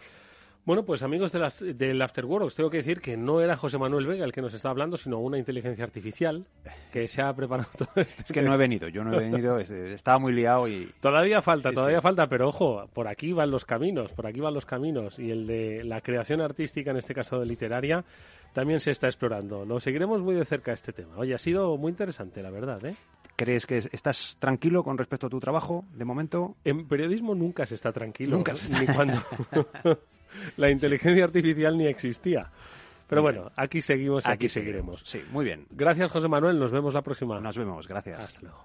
Bueno, pues amigos de las, del Afterworld, os tengo que decir que no era José Manuel Vega el que nos estaba hablando, sino una inteligencia artificial que se ha preparado todo esto.
Es que no he venido, yo no he venido, estaba muy liado y...
Todavía falta, todavía falta, pero ojo, por aquí van los caminos, por aquí van los caminos. Y el de la creación artística, en este caso de literaria, también se está explorando. Lo seguiremos muy de cerca este tema. Oye, ha sido muy interesante, la verdad, ¿eh?
¿Crees que estás tranquilo con respecto a tu trabajo de momento?
En periodismo nunca se está tranquilo. Nunca Ni cuando... la inteligencia artificial ni existía. Pero bueno, aquí seguimos, aquí, aquí seguiremos.
Sí, muy bien.
Gracias, José Manuel. Nos vemos la próxima.
Nos vemos, gracias.
Hasta luego.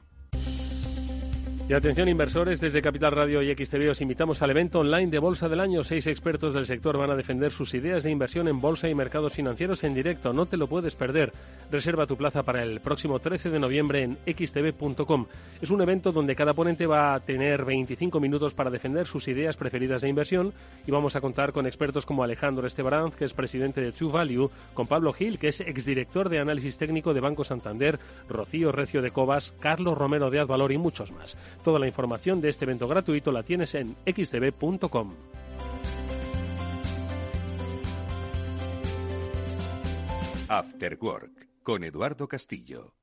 Y atención inversores, desde Capital Radio y XTV os invitamos al evento online de Bolsa del Año. Seis expertos del sector van a defender sus ideas de inversión en bolsa y mercados financieros en directo. No te lo puedes perder. Reserva tu plaza para el próximo 13 de noviembre en xtv.com. Es un evento donde cada ponente va a tener 25 minutos para defender sus ideas preferidas de inversión y vamos a contar con expertos como Alejandro Estebaranz, que es presidente de True Value, con Pablo Gil, que es exdirector de análisis técnico de Banco Santander, Rocío Recio de Cobas, Carlos Romero de Advalor y muchos más. Toda la información de este evento gratuito la tienes en xtv.com.
After Work con Eduardo Castillo.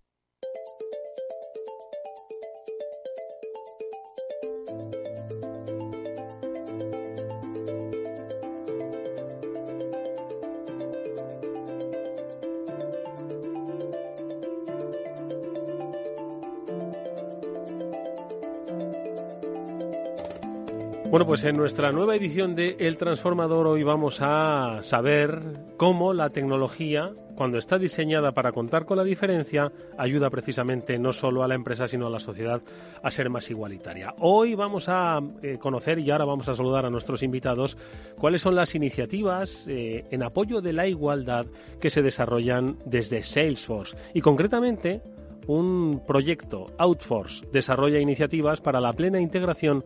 Bueno, pues en nuestra nueva edición de El Transformador hoy vamos a saber cómo la tecnología, cuando está diseñada para contar con la diferencia, ayuda precisamente no solo a la empresa, sino a la sociedad a ser más igualitaria. Hoy vamos a eh, conocer y ahora vamos a saludar a nuestros invitados cuáles son las iniciativas eh, en apoyo de la igualdad que se desarrollan desde Salesforce y concretamente un proyecto Outforce desarrolla iniciativas para la plena integración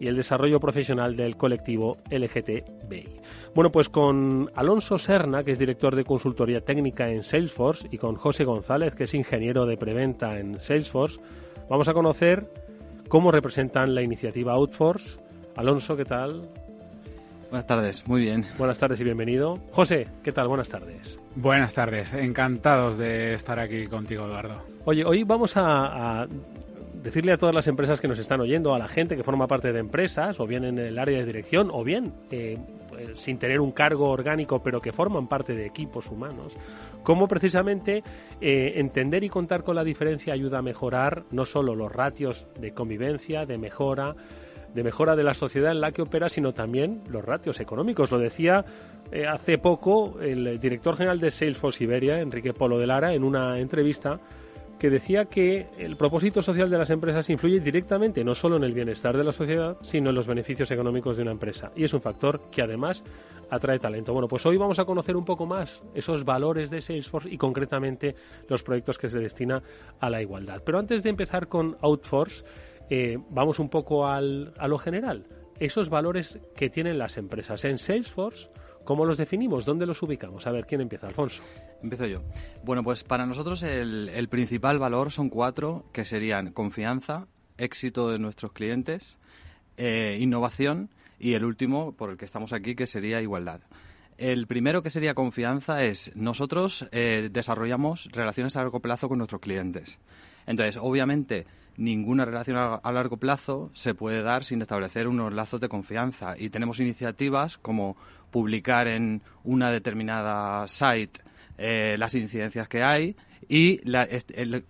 y el desarrollo profesional del colectivo LGTBI. Bueno, pues con Alonso Serna, que es director de consultoría técnica en Salesforce, y con José González, que es ingeniero de preventa en Salesforce, vamos a conocer cómo representan la iniciativa Outforce. Alonso, ¿qué tal?
Buenas tardes, muy bien.
Buenas tardes y bienvenido. José, ¿qué tal? Buenas tardes.
Buenas tardes, encantados de estar aquí contigo, Eduardo.
Oye, hoy vamos a decirle a todas las empresas que nos están oyendo, a la gente que forma parte de empresas, o bien en el área de dirección, o bien eh, sin tener un cargo orgánico, pero que forman parte de equipos humanos, cómo precisamente eh, entender y contar con la diferencia ayuda a mejorar no solo los ratios de convivencia, de mejora, de mejora de la sociedad en la que opera, sino también los ratios económicos. Lo decía eh, hace poco el director general de Salesforce Iberia, Enrique Polo de Lara, en una entrevista que decía que el propósito social de las empresas influye directamente no solo en el bienestar de la sociedad, sino en los beneficios económicos de una empresa. Y es un factor que además atrae talento. Bueno, pues hoy vamos a conocer un poco más esos valores de Salesforce y concretamente los proyectos que se destina a la igualdad. Pero antes de empezar con Outforce, eh, vamos un poco al, a lo general. Esos valores que tienen las empresas en Salesforce, ¿cómo los definimos? ¿Dónde los ubicamos? A ver, ¿quién empieza? Alfonso.
Empiezo yo. Bueno, pues para nosotros el, principal valor son cuatro, que serían confianza, éxito de nuestros clientes, eh, innovación y el último, por el que estamos aquí, que sería igualdad. El primero que sería confianza es nosotros eh, desarrollamos relaciones a largo plazo con nuestros clientes. Entonces, obviamente, ninguna relación a, largo plazo se puede dar sin establecer unos lazos de confianza. Y tenemos iniciativas como publicar en una determinada site eh, las incidencias que hay y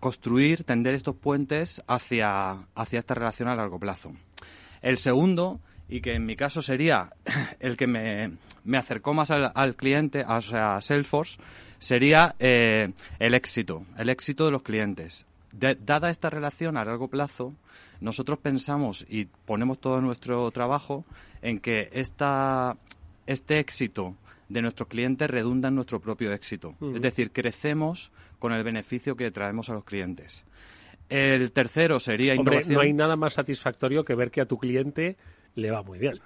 construir, tender estos puentes hacia, hacia esta relación a largo plazo. El segundo, y que en mi caso sería el que me, me acercó más al, cliente, o sea, a Salesforce, sería eh, el éxito, el éxito de los clientes dada esta relación a largo plazo, nosotros pensamos y ponemos todo nuestro trabajo en que esta, este éxito de nuestros clientes redunda en nuestro propio éxito. Es decir, crecemos con el beneficio que traemos a los clientes. El tercero sería
Hombre, no hay nada más satisfactorio que ver que a tu cliente le va muy bien.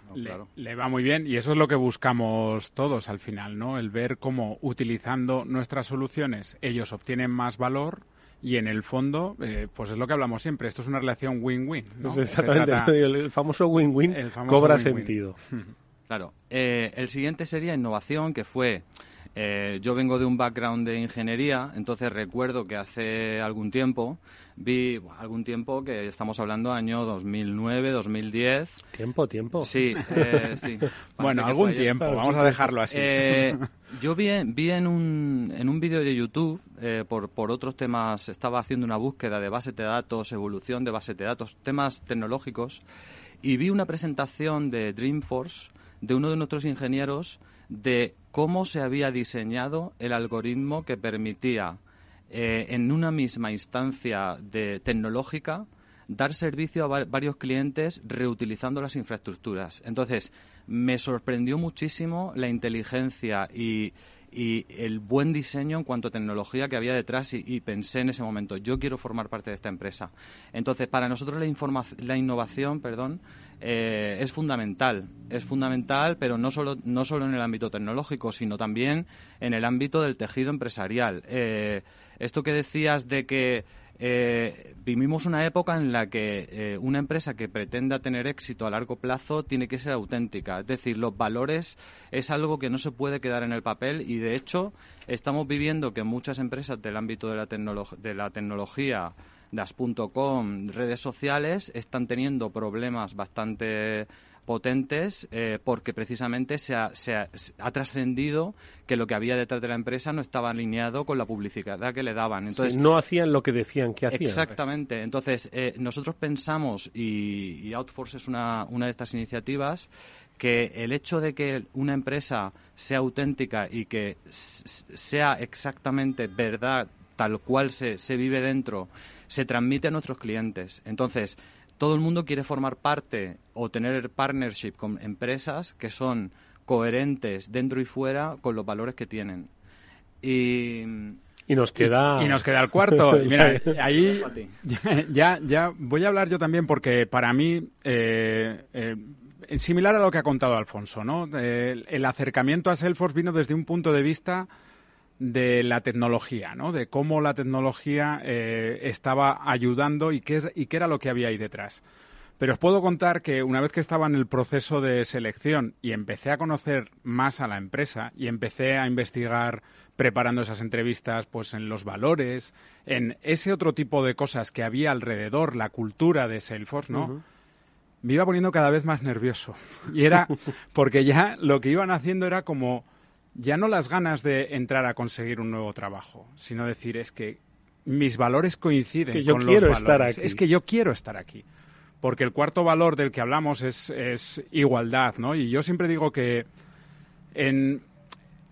le, va muy bien y eso es lo que buscamos todos al final, ¿no? El ver cómo utilizando nuestras soluciones ellos obtienen más valor y en el fondo, eh, pues es lo que hablamos siempre, esto es una relación win-win.
exactamente, el famoso win-win cobra sentido.
Claro, eh, el siguiente sería innovación, que fue eh, yo vengo de un background de ingeniería, entonces recuerdo que hace algún tiempo vi algún tiempo que estamos hablando año 2009, 2010.
Tiempo, tiempo.
Sí, eh, sí.
bueno, algún tiempo, vamos a dejarlo así.
Eh, yo vi, vi en un, en un vídeo de YouTube, por, por otros temas, estaba haciendo una búsqueda de base de datos, evolución de base de datos, temas tecnológicos, y vi una presentación de Dreamforce de uno de nuestros ingenieros de cómo se había diseñado el algoritmo que permitía eh, en una misma instancia de tecnológica dar servicio a varios clientes reutilizando las infraestructuras. Entonces, me sorprendió muchísimo la inteligencia y, y el buen diseño en cuanto a tecnología que había detrás y, pensé en ese momento, yo quiero formar parte de esta empresa. Entonces, para nosotros la, la innovación perdón, eh, es fundamental, es fundamental, pero no solo, no solo en el ámbito tecnológico, sino también en el ámbito del tejido empresarial. Eh, esto que decías de que eh, vivimos una época en la que eh, una empresa que pretenda tener éxito a largo plazo tiene que ser auténtica. Es decir, los valores es algo que no se puede quedar en el papel y, de hecho, estamos viviendo que muchas empresas del ámbito de la, de la tecnología, das.com, redes sociales, están teniendo problemas bastante potentes eh, porque precisamente se ha, trascendido que lo que había detrás de la empresa no estaba alineado con la publicidad que le daban. Entonces
no hacían lo que decían que hacían.
Exactamente. Entonces eh, nosotros pensamos y, Outforce es una, una de estas iniciativas que el hecho de que una empresa sea auténtica y que sea exactamente verdad tal cual se, se vive dentro, se transmite a nuestros clientes. Entonces, todo el mundo quiere formar parte o tener partnership con empresas que son coherentes dentro y fuera con los valores que tienen. Y,
y nos queda
y, nos queda el cuarto. mira, ahí ya, ya voy a hablar yo también porque para mí eh, eh, similar a lo que ha contado Alfonso, ¿no? el acercamiento a Salesforce vino desde un punto de vista de la tecnología, ¿no? De cómo la tecnología eh, estaba ayudando y qué, y qué era lo que había ahí detrás. Pero os puedo contar que una vez que estaba en el proceso de selección y empecé a conocer más a la empresa y empecé a investigar preparando esas entrevistas pues en los valores, en ese otro tipo de cosas que había alrededor, la cultura de Salesforce, ¿no? me iba poniendo cada vez más nervioso. Y era porque ya lo que iban haciendo era como ya no las ganas de entrar a conseguir un nuevo trabajo, sino decir es que mis valores coinciden
que yo
con
quiero
los
estar
valores.
aquí.
Es que yo quiero estar aquí. Porque el cuarto valor del que hablamos es, es igualdad, ¿no? Y yo siempre digo que en,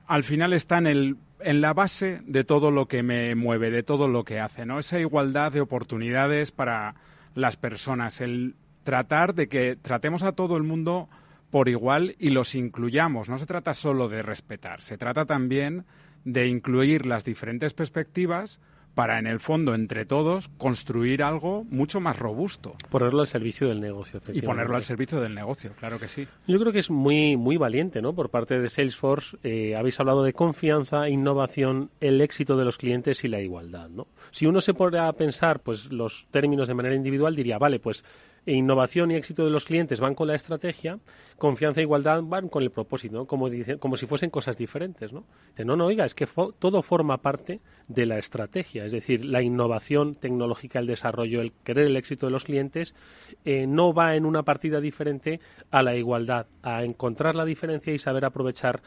al final está en, el, en la base de todo lo que me mueve, de todo lo que hace, ¿no? Esa igualdad de oportunidades para las personas, el tratar de que tratemos a todo el mundo por igual y los incluyamos. No se trata solo de respetar, se trata también de incluir las diferentes perspectivas para, en el fondo, entre todos, construir algo mucho más robusto.
Ponerlo al servicio del negocio.
Y ponerlo al servicio del negocio, claro que sí.
Yo creo que es muy, muy valiente, ¿no? Por parte de Salesforce, eh, habéis hablado de confianza, innovación, el éxito de los clientes y la igualdad, ¿no? Si uno se pone a pensar, pues, los términos de manera individual, diría, vale, pues, innovación y éxito de los clientes van con la estrategia, confianza e igualdad van con el propósito, ¿no? Como, dice- como si fuesen cosas diferentes, ¿no? Dice, no, no, oiga, es que todo forma parte de la estrategia, es decir, la innovación tecnológica, el desarrollo, el querer el éxito de los clientes, eh, no va en una partida diferente a la igualdad, a encontrar la diferencia y saber aprovechar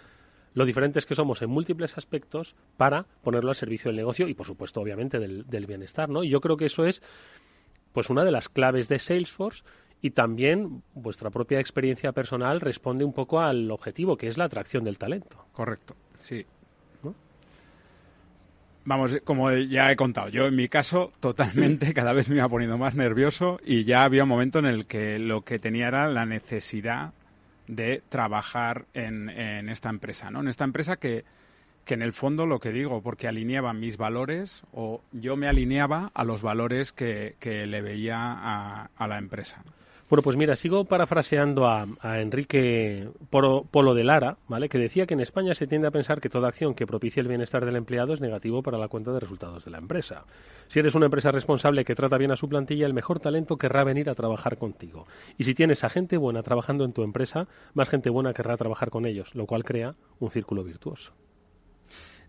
lo diferentes que somos en múltiples aspectos para ponerlo al servicio del negocio y, por supuesto, obviamente, del, del bienestar, ¿no? Y yo creo que eso es pues una de las claves de Salesforce y también vuestra propia experiencia personal responde un poco al objetivo, que es la atracción del talento.
Correcto, sí.
¿No?
Vamos, como ya he contado, yo en mi caso totalmente cada vez me iba poniendo más nervioso y ya había un momento en el que lo que tenía era la necesidad de trabajar en, en esta empresa, ¿no? En esta empresa que, que en el fondo lo que digo, porque alineaba mis valores o yo me alineaba a los valores que, que le veía a, la empresa.
Bueno, pues mira, sigo parafraseando a, Enrique Polo, Polo de Lara, ¿vale? Que decía que en España se tiende a pensar que toda acción que propicie el bienestar del empleado es negativo para la cuenta de resultados de la empresa. Si eres una empresa responsable que trata bien a su plantilla, el mejor talento querrá venir a trabajar contigo. Y si tienes a gente buena trabajando en tu empresa, más gente buena querrá trabajar con ellos, lo cual crea un círculo virtuoso.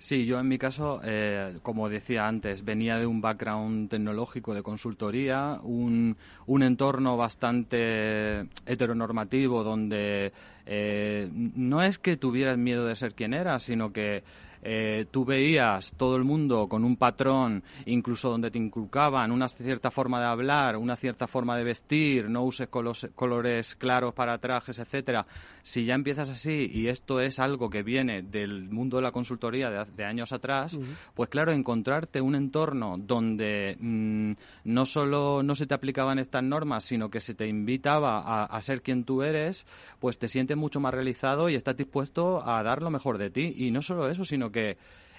Sí, yo en mi caso, eh, como decía antes, venía de un background tecnológico de consultoría, un, un entorno bastante heteronormativo donde eh, no es que tuvieras miedo de ser quien eras, sino que eh, tú veías todo el mundo con un patrón, incluso donde te inculcaban una cierta forma de hablar, una cierta forma de vestir, no uses colos- colores claros para trajes, etcétera. Si ya empiezas así y esto es algo que viene del mundo de la consultoría de años atrás, pues claro, encontrarte un entorno donde mm, no solo no se te aplicaban estas normas, sino que se te invitaba a, a ser quien tú eres, pues te sientes mucho más realizado y estás dispuesto a dar lo mejor de ti. Y no solo eso, sino que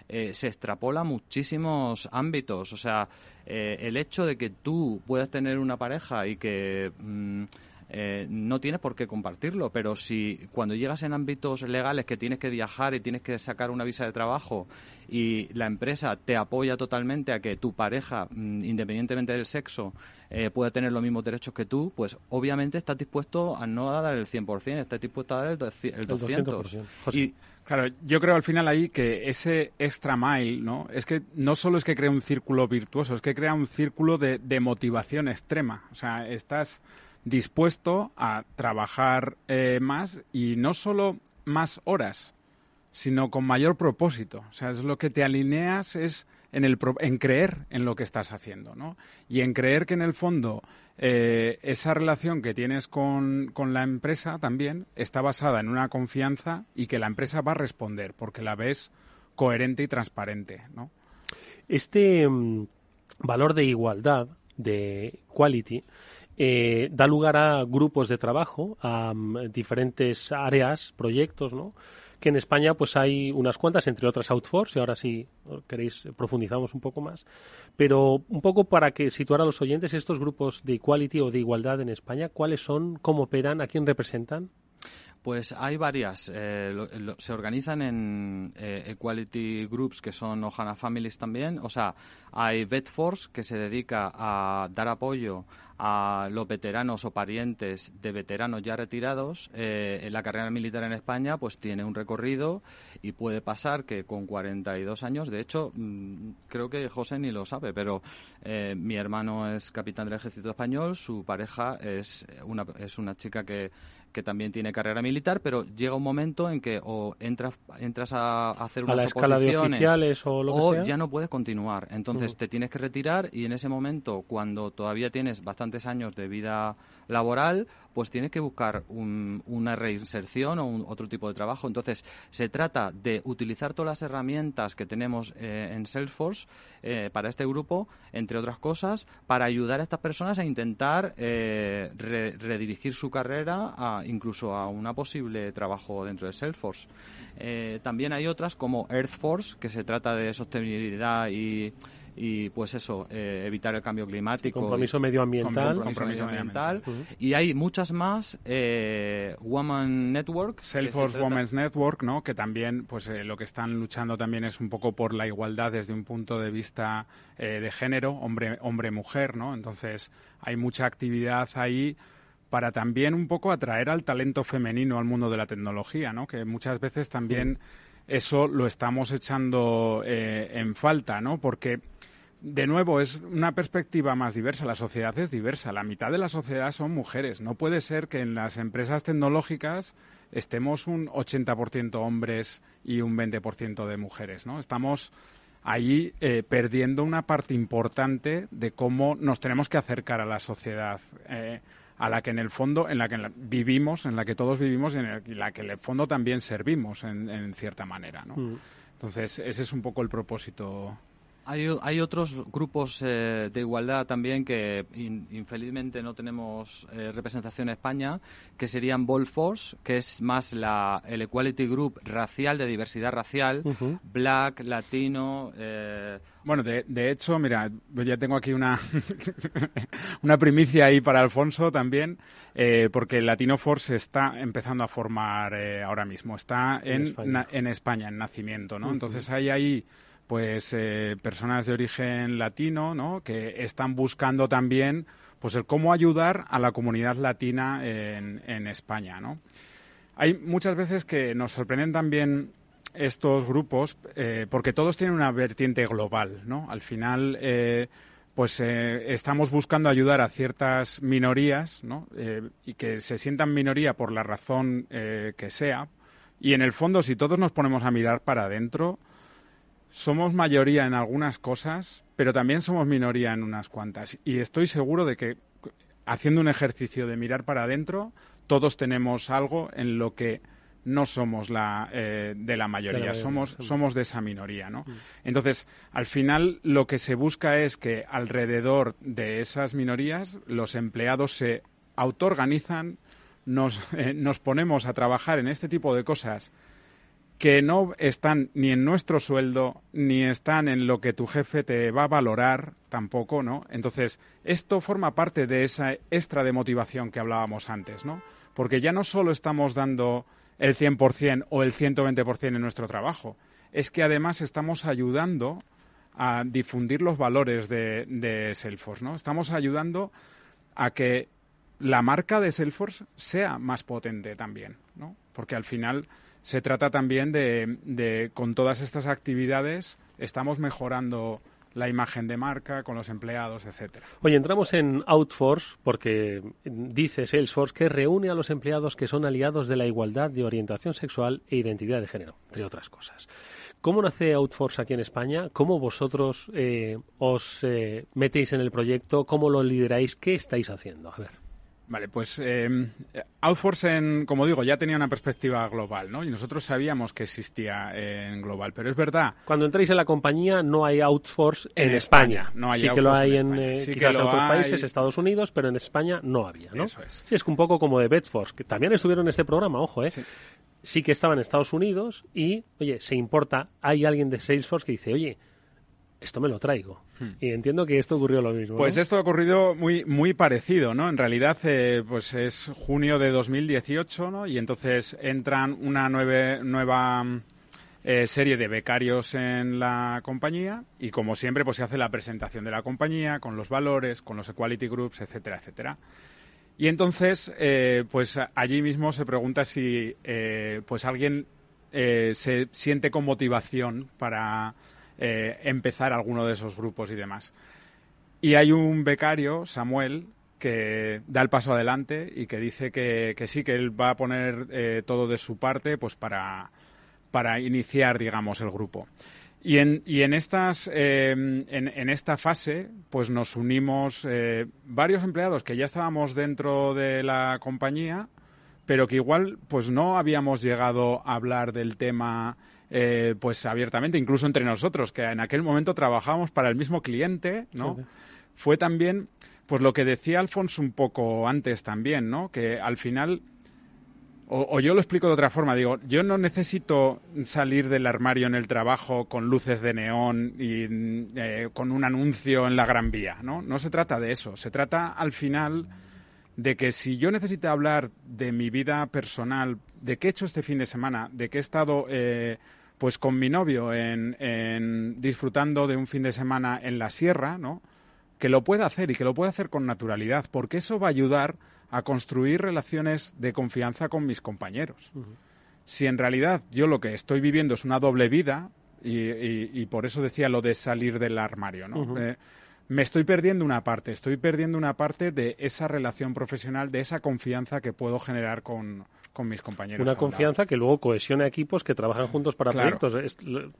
eh, se extrapola muchísimos ámbitos. O sea, eh, el hecho de que tú puedas tener una pareja y que mm, eh, no tienes por qué compartirlo, pero si cuando llegas en ámbitos legales que tienes que viajar y tienes que sacar una visa de trabajo y la empresa te apoya totalmente a que tu pareja, mm, independientemente del sexo, eh, pueda tener los mismos derechos que tú, pues obviamente estás dispuesto a no dar el 100%, estás dispuesto a dar el, doci- el 200%. Y
Claro, yo creo al final ahí que ese extra mile, ¿no? Es que no solo es que crea un círculo virtuoso, es que crea un círculo de, de motivación extrema. O sea, estás dispuesto a trabajar eh, más y no solo más horas, sino con mayor propósito. O sea, es lo que te alineas es en, el, en creer en lo que estás haciendo, ¿no? Y en creer que en el fondo eh, esa relación que tienes con, con la empresa también está basada en una confianza y que la empresa va a responder porque la ves coherente y transparente, ¿no?
Este mm, valor de igualdad, de quality, eh, da lugar a grupos de trabajo, a mm, diferentes áreas, proyectos, ¿no? que en España pues hay unas cuantas, entre otras Outforce, y ahora si queréis profundizamos un poco más, pero un poco para que situar a los oyentes estos grupos de equality o de igualdad en España, ¿cuáles son, cómo operan, a quién representan?
Pues hay varias. eh, lo- se organizan en eh, Equality Groups, que son Ohana Families también. O sea, hay VetForce, que se dedica a dar apoyo a los veteranos o parientes de veteranos ya retirados, eh, en la carrera militar en España pues tiene un recorrido y puede pasar que con 42 años, de hecho, mm, creo que José ni lo sabe, pero eh, mi hermano es capitán del ejército español, su pareja es una, es una chica que que también tiene carrera militar, pero llega un momento en que o entras, entras a, hacer unas
a la de oficiales o lo que sea.
ya no puedes continuar. Entonces te tienes que retirar y en ese momento, cuando todavía tienes bastantes años de vida laboral, pues tienes que buscar una reinserción o otro tipo de trabajo. Entonces, se trata de utilizar todas las herramientas que tenemos eh, en Salesforce eh, para este grupo, entre otras cosas, para ayudar a estas personas a intentar eh, redirigir su carrera a, incluso a un posible trabajo dentro de Salesforce. también hay otras como EarthForce, que se trata de sostenibilidad y y pues eso, eh, evitar el cambio climático.
Compromiso medioambiental.
Compromiso, medioambiental. Y hay muchas más. Eh, Woman Network.
Salesforce Women's Network, ¿no? Que también, pues eh, lo que están luchando también es un poco por la igualdad desde un punto de vista de género, hombre, hombre-mujer, ¿no? Entonces, hay mucha actividad ahí para también un poco atraer al talento femenino al mundo de la tecnología, ¿no? Que muchas veces también eso lo estamos echando en falta, ¿no? Porque de nuevo, es una perspectiva más diversa. La sociedad es diversa. La mitad de la sociedad son mujeres. No puede ser que en las empresas tecnológicas estemos un 80% hombres y un 20% de mujeres. ¿no? Estamos ahí eh, perdiendo una parte importante de cómo nos tenemos que acercar a la sociedad. Eh, a la que en el fondo, en la que vivimos, en la que todos vivimos y en la que en el fondo también servimos en, cierta manera, ¿no? Mm. Entonces, ese es un poco el propósito
hay, hay, otros grupos eh, de igualdad también que infelizmente no tenemos eh, representación en España, que serían Force, que es más la, el Equality Group racial, de diversidad racial, black, latino. Eh...
Bueno, de, de, hecho, mira, ya tengo aquí una, una primicia ahí para Alfonso también, eh, porque el Latino Force está empezando a formar ahora mismo. Está en, en España. en, España, en nacimiento, ¿no? Entonces hay ahí pues eh, personas de origen latino, ¿no? Que están buscando también, pues el cómo ayudar a la comunidad latina en, España, ¿no? Hay muchas veces que nos sorprenden también estos grupos eh, porque todos tienen una vertiente global, ¿no? Al final, eh, pues estamos buscando ayudar a ciertas minorías, ¿no? y que se sientan minoría por la razón que sea. Y en el fondo, si todos nos ponemos a mirar para adentro, somos mayoría en algunas cosas, pero también somos minoría en unas cuantas. Y estoy seguro de que haciendo un ejercicio de mirar para adentro, todos tenemos algo en lo que no somos la, eh, de la mayoría, somos, somos de esa minoría, ¿no? Mm. Entonces, al final lo que se busca es que alrededor de esas minorías los empleados se autoorganizan, nos, eh, nos ponemos a trabajar en este tipo de cosas que no están ni en nuestro sueldo, ni están en lo que tu jefe te va a valorar tampoco, ¿no? Entonces, esto forma parte de esa extra de motivación que hablábamos antes, ¿no? Porque ya no solo estamos dando el 100% o el 120% en nuestro trabajo, es que además estamos ayudando a difundir los valores de, de Salesforce, ¿no? Estamos ayudando a que la marca de Salesforce sea más potente también, ¿no? Porque al final se trata también de, con todas estas actividades, estamos mejorando la imagen de marca con los empleados, etcétera.
Oye, entramos en Outforce porque dice Salesforce que reúne a los empleados que son aliados de la igualdad de orientación sexual e identidad de género, entre otras cosas. ¿Cómo nace Outforce aquí en España? ¿Cómo vosotros eh, os eh, metéis en el proyecto? ¿Cómo lo lideráis? ¿Qué estáis haciendo? A ver.
Vale, pues eh, Outforce, como digo, ya tenía una perspectiva global, ¿no? Y nosotros sabíamos que existía en global, pero es verdad.
Cuando entráis en la compañía no hay Outforce en, España. No hay sí que lo hay en, eh, otros países, Estados Unidos, pero en España no había, ¿no? Eso es. Sí, es un poco como de Bedforce, que también estuvieron en este programa, ojo, ¿eh? Sí. sí que estaba en Estados Unidos y, oye, se importa, hay alguien de Salesforce que dice, oye, esto me lo traigo. Hmm. Y entiendo que esto ocurrió lo mismo.
Pues esto ha ocurrido muy, muy parecido, ¿no? En realidad, eh, pues es junio de 2018, ¿no? Y entonces entran una nueve, nueva eh, serie de becarios en la compañía y como siempre pues se hace la presentación de la compañía con los valores, con los equality groups, etcétera, etcétera. Y entonces eh, pues allí mismo se pregunta si eh, pues alguien se siente con motivación para empezar alguno de esos grupos y demás. Y hay un becario, Samuel, que da el paso adelante y que dice que, que sí, que él va a poner todo de su parte pues para para iniciar, digamos, el grupo. Y en, y en, estas, eh, en, esta fase, pues nos unimos eh, varios empleados que ya estábamos dentro de la compañía, pero que igual pues no habíamos llegado a hablar del tema eh, pues abiertamente, incluso entre nosotros, que en aquel momento trabajábamos para el mismo cliente, ¿no? Fue también, pues lo que decía Alfonso un poco antes también, ¿no? Que al final o, yo lo explico de otra forma, digo, yo no necesito salir del armario en el trabajo con luces de neón y eh, con un anuncio en la Gran Vía, ¿no? No se trata de eso, se trata al final de que si yo necesito hablar de mi vida personal, de qué he hecho este fin de semana, de que he estado eh, pues con mi novio en, en, disfrutando de un fin de semana en la sierra, ¿no? Que lo pueda hacer y que lo pueda hacer con naturalidad, porque eso va a ayudar a construir relaciones de confianza con mis compañeros. Si en realidad yo lo que estoy viviendo es una doble vida, y, por eso decía lo de salir del armario, ¿no? Eh, me estoy perdiendo una parte, estoy perdiendo una parte de esa relación profesional, de esa confianza que puedo generar con, con mis compañeros.
Una confianza que luego cohesiona equipos que trabajan juntos para proyectos. Es lo,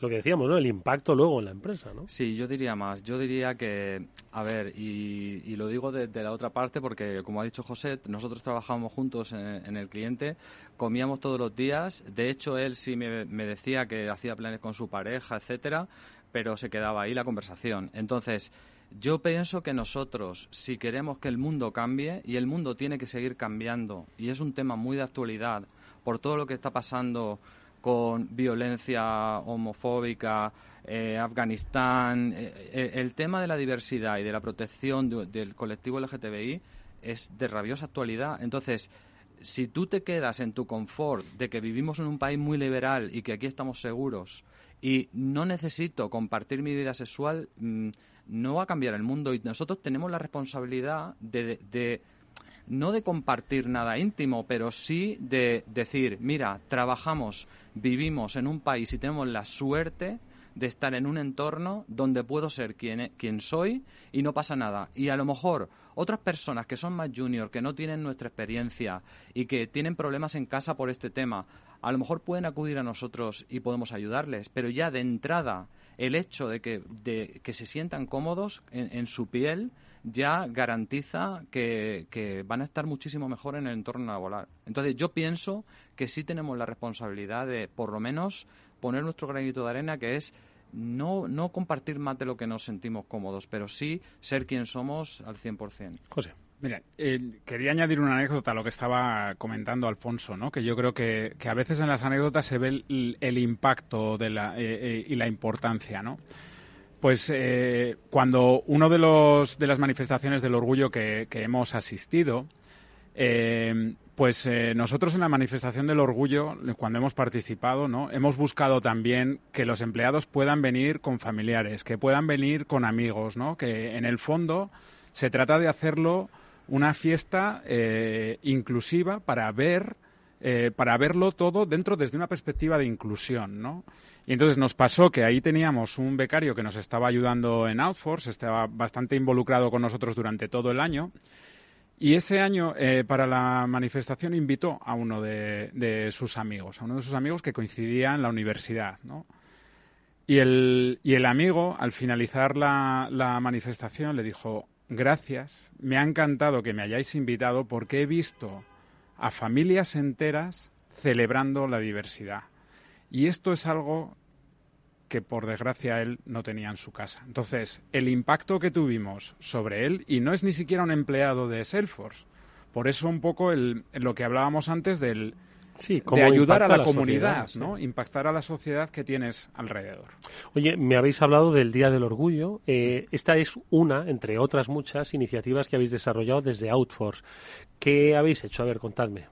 que decíamos, ¿no? El impacto luego en la empresa, ¿no?
Sí, yo diría más. Yo diría que, a ver, y, lo digo de, la otra parte porque, como ha dicho José, nosotros trabajamos juntos en, el cliente, comíamos todos los días. De hecho, él sí me, me decía que hacía planes con su pareja, etcétera, pero se quedaba ahí la conversación. Entonces, yo pienso que nosotros, si queremos que el mundo cambie, y el mundo tiene que seguir cambiando, y es un tema muy de actualidad por todo lo que está pasando con violencia homofóbica, eh, Afganistán, eh, eh, el tema de la diversidad y de la protección del colectivo LGTBI es de rabiosa actualidad. Entonces, si tú te quedas en tu confort de que vivimos en un país muy liberal y que aquí estamos seguros y no necesito compartir mi vida sexual, mm, no va a cambiar el mundo y nosotros tenemos la responsabilidad de, no de compartir nada íntimo, pero sí de decir, mira, trabajamos, vivimos en un país y tenemos la suerte de estar en un entorno donde puedo ser quien, e, quien soy y no pasa nada. Y a lo mejor otras personas que son más junior, que no tienen nuestra experiencia y que tienen problemas en casa por este tema, a lo mejor pueden acudir a nosotros y podemos ayudarles, pero ya de entrada el hecho de que, de, que se sientan cómodos en, su piel ya garantiza que, van a estar muchísimo mejor en el entorno laboral. Entonces yo pienso que sí tenemos la responsabilidad de, por lo menos, poner nuestro granito de arena, que es no, no compartir más de lo que nos sentimos cómodos, pero sí ser quien somos al 100%.
José. Mira, quería añadir una anécdota a lo que estaba comentando Alfonso, ¿no? que yo creo que, a veces en las anécdotas se ve el, impacto eh, eh, y la importancia. ¿no? Pues eh, cuando uno de, los, de las manifestaciones del orgullo que, hemos asistido, pues nosotros en la manifestación del orgullo, cuando hemos participado, ¿no? hemos buscado también que los empleados puedan venir con familiares, que puedan venir con amigos, ¿no? que en el fondo se trata de hacerlo una fiesta eh, inclusiva para ver eh, para verlo todo dentro desde una perspectiva de inclusión, ¿no? Y entonces nos pasó que ahí teníamos un becario que nos estaba ayudando en Outforce, estaba bastante involucrado con nosotros durante todo el año. Y ese año, eh, para la manifestación, invitó a uno de, sus amigos, a uno de sus amigos que coincidía en la universidad, ¿no? Y el, y el amigo, al finalizar la, la manifestación, le dijo, gracias, me ha encantado que me hayáis invitado porque he visto a familias enteras celebrando la diversidad. Y esto es algo que por desgracia él no tenía en su casa. Entonces, el impacto que tuvimos sobre él, y no es ni siquiera un empleado de Salesforce, por eso un poco el, lo que hablábamos antes del, Sí, de ayudar a la, comunidad, ¿no? Impactar a la sociedad que tienes alrededor.
Oye, me habéis hablado del Día del Orgullo. Eh, esta es una, entre otras muchas, iniciativas que habéis desarrollado desde Outforce. ¿Qué habéis hecho? A ver, contadme.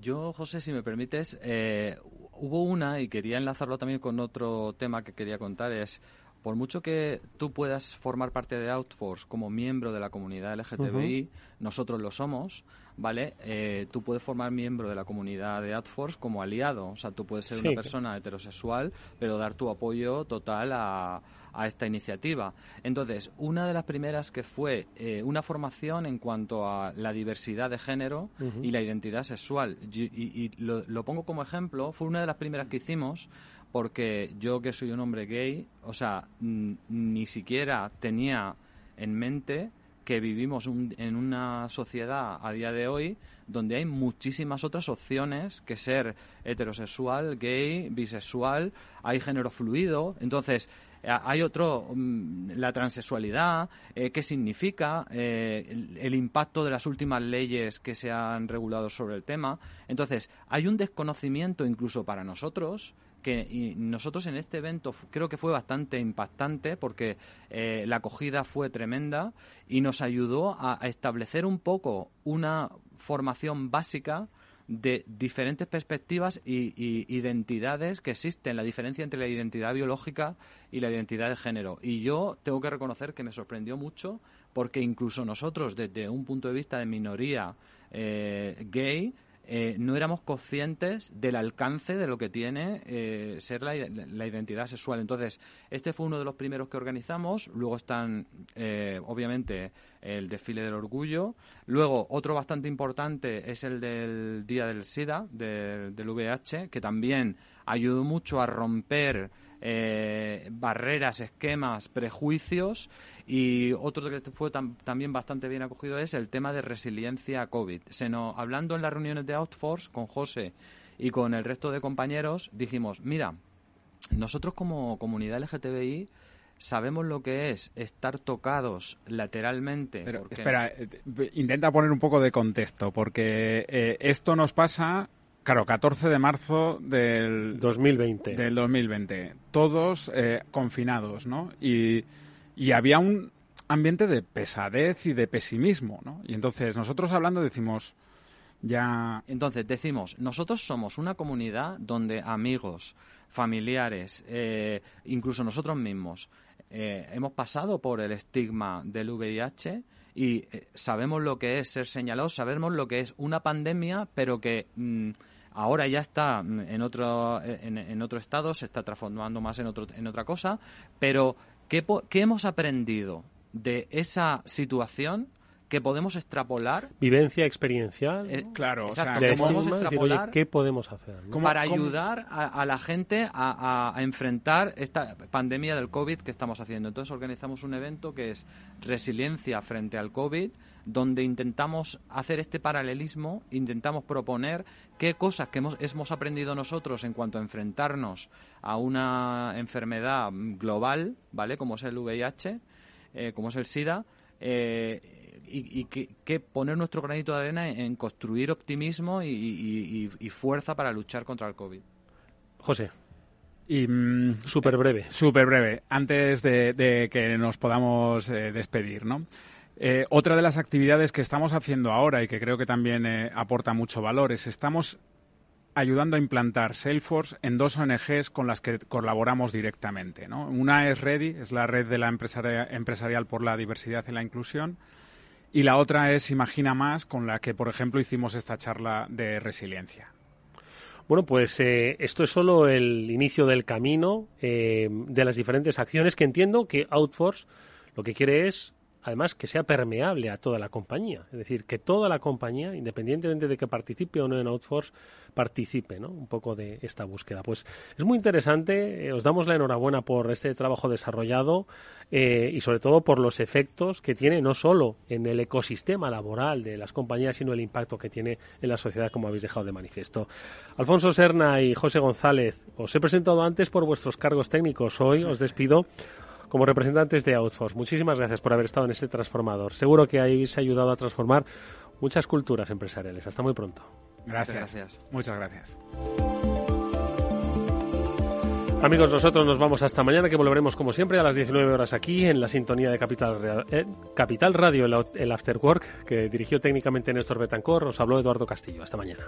Yo, José, si me permites, eh, hubo una, y quería enlazarlo también con otro tema que quería contar, es por mucho que tú puedas formar parte de Outforce como miembro de la comunidad LGTBI, nosotros lo somos, ¿vale? Eh, tú puedes formar miembro de la comunidad de Outforce como aliado, o sea, tú puedes ser una persona heterosexual, pero dar tu apoyo total a, a, esta iniciativa. Entonces, una de las primeras que fue eh, una formación en cuanto a la diversidad de género y la identidad sexual, y, lo, lo pongo como ejemplo, fue una de las primeras que hicimos porque yo que soy un hombre gay, o sea, ni siquiera tenía en mente que vivimos en una sociedad a día de hoy donde hay muchísimas otras opciones que ser heterosexual, gay, bisexual, hay género fluido, entonces hay otro, mm, la transexualidad, eh, qué significa, eh, el, impacto de las últimas leyes que se han regulado sobre el tema. Entonces, hay un desconocimiento incluso para nosotros que nosotros en este evento creo que fue bastante impactante porque eh, la acogida fue tremenda y nos ayudó a, establecer un poco una formación básica de diferentes perspectivas y, identidades que existen, la diferencia entre la identidad biológica y la identidad de género. Y yo tengo que reconocer que me sorprendió mucho porque incluso nosotros, desde un punto de vista de minoría eh, gay, eh, no éramos conscientes del alcance de lo que tiene eh, ser la, identidad sexual. Entonces, este fue uno de los primeros que organizamos. Luego están, eh, obviamente, el desfile del orgullo. Luego, otro bastante importante es el del Día del SIDA, del VIH, que también ayudó mucho a romper eh, barreras, esquemas, prejuicios y otro que fue también bastante bien acogido es el tema de resiliencia COVID. Se nos, hablando en las reuniones de Outforce con José y con el resto de compañeros, dijimos, mira, nosotros como comunidad LGTBI sabemos lo que es estar tocados lateralmente.
Pero espera, eh, intenta poner un poco de contexto, porque eh, esto nos pasa Claro, 14 de marzo del
2020.
Del 2020. Todos eh, confinados, ¿no? Y, y, había un ambiente de pesadez y de pesimismo, ¿no? Y entonces nosotros hablando decimos, ya...
Entonces decimos, nosotros somos una comunidad donde amigos, familiares, eh, incluso nosotros mismos, eh, hemos pasado por el estigma del VIH y sabemos lo que es ser señalados, sabemos lo que es una pandemia, pero que... Mm, ahora ya está en otro, en, otro estado, se está transformando más en, otro, en otra cosa, pero ¿qué, ¿qué hemos aprendido de esa situación que podemos extrapolar.
Vivencia experiencial.
Eh, claro,
exacto, podemos extrapolar ¿Qué podemos hacer?
Para ayudar a, la gente a, enfrentar esta pandemia del COVID que estamos haciendo. Entonces organizamos un evento que es resiliencia frente al COVID, donde intentamos hacer este paralelismo, intentamos proponer qué cosas que hemos, hemos aprendido nosotros en cuanto a enfrentarnos a una enfermedad global, ¿vale? Como es el VIH, eh, como es el SIDA, eh, y, que, poner nuestro granito de arena en, construir optimismo y, fuerza para luchar contra el COVID.
José.
Y mm,
súper breve.
Súper breve, antes de, que nos podamos eh, despedir, ¿no? Eh, otra de las actividades que estamos haciendo ahora y que creo que también eh, aporta mucho valor es estamos ayudando a implantar Salesforce en dos ONGs con las que colaboramos directamente. ¿no? Una es Ready, es la red de la empresarial por la diversidad y la inclusión, y la otra es Imagina Más, con la que, por ejemplo, hicimos esta charla de resiliencia.
Bueno, pues eh, esto es solo el inicio del camino eh, de las diferentes acciones que entiendo que Outforce lo que quiere es además que sea permeable a toda la compañía. Es decir, que toda la compañía, independientemente de que participe o no en Outforce, participe ¿no? un poco de esta búsqueda. Pues es muy interesante, eh, os damos la enhorabuena por este trabajo desarrollado eh, y sobre todo por los efectos que tiene no solo en el ecosistema laboral de las compañías, sino el impacto que tiene en la sociedad, como habéis dejado de manifiesto. Alfonso Serna y José González, os he presentado antes por vuestros cargos técnicos. Hoy os despido como representantes de Outforce. Muchísimas gracias por haber estado en este transformador. Seguro que habéis ayudado a transformar muchas culturas empresariales. Hasta muy pronto.
Gracias. Muchas gracias.
Amigos, nosotros nos vamos hasta mañana, que volveremos como siempre a las 19 horas aquí en la sintonía de Capital, eh, Capital Radio, el, After Work, que dirigió técnicamente Néstor Betancor. Os habló Eduardo Castillo. Hasta mañana.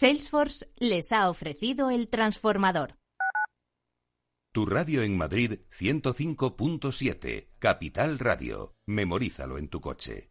Salesforce les ha ofrecido el transformador.
Tu radio en Madrid 105.7, Capital Radio. Memorízalo en tu coche.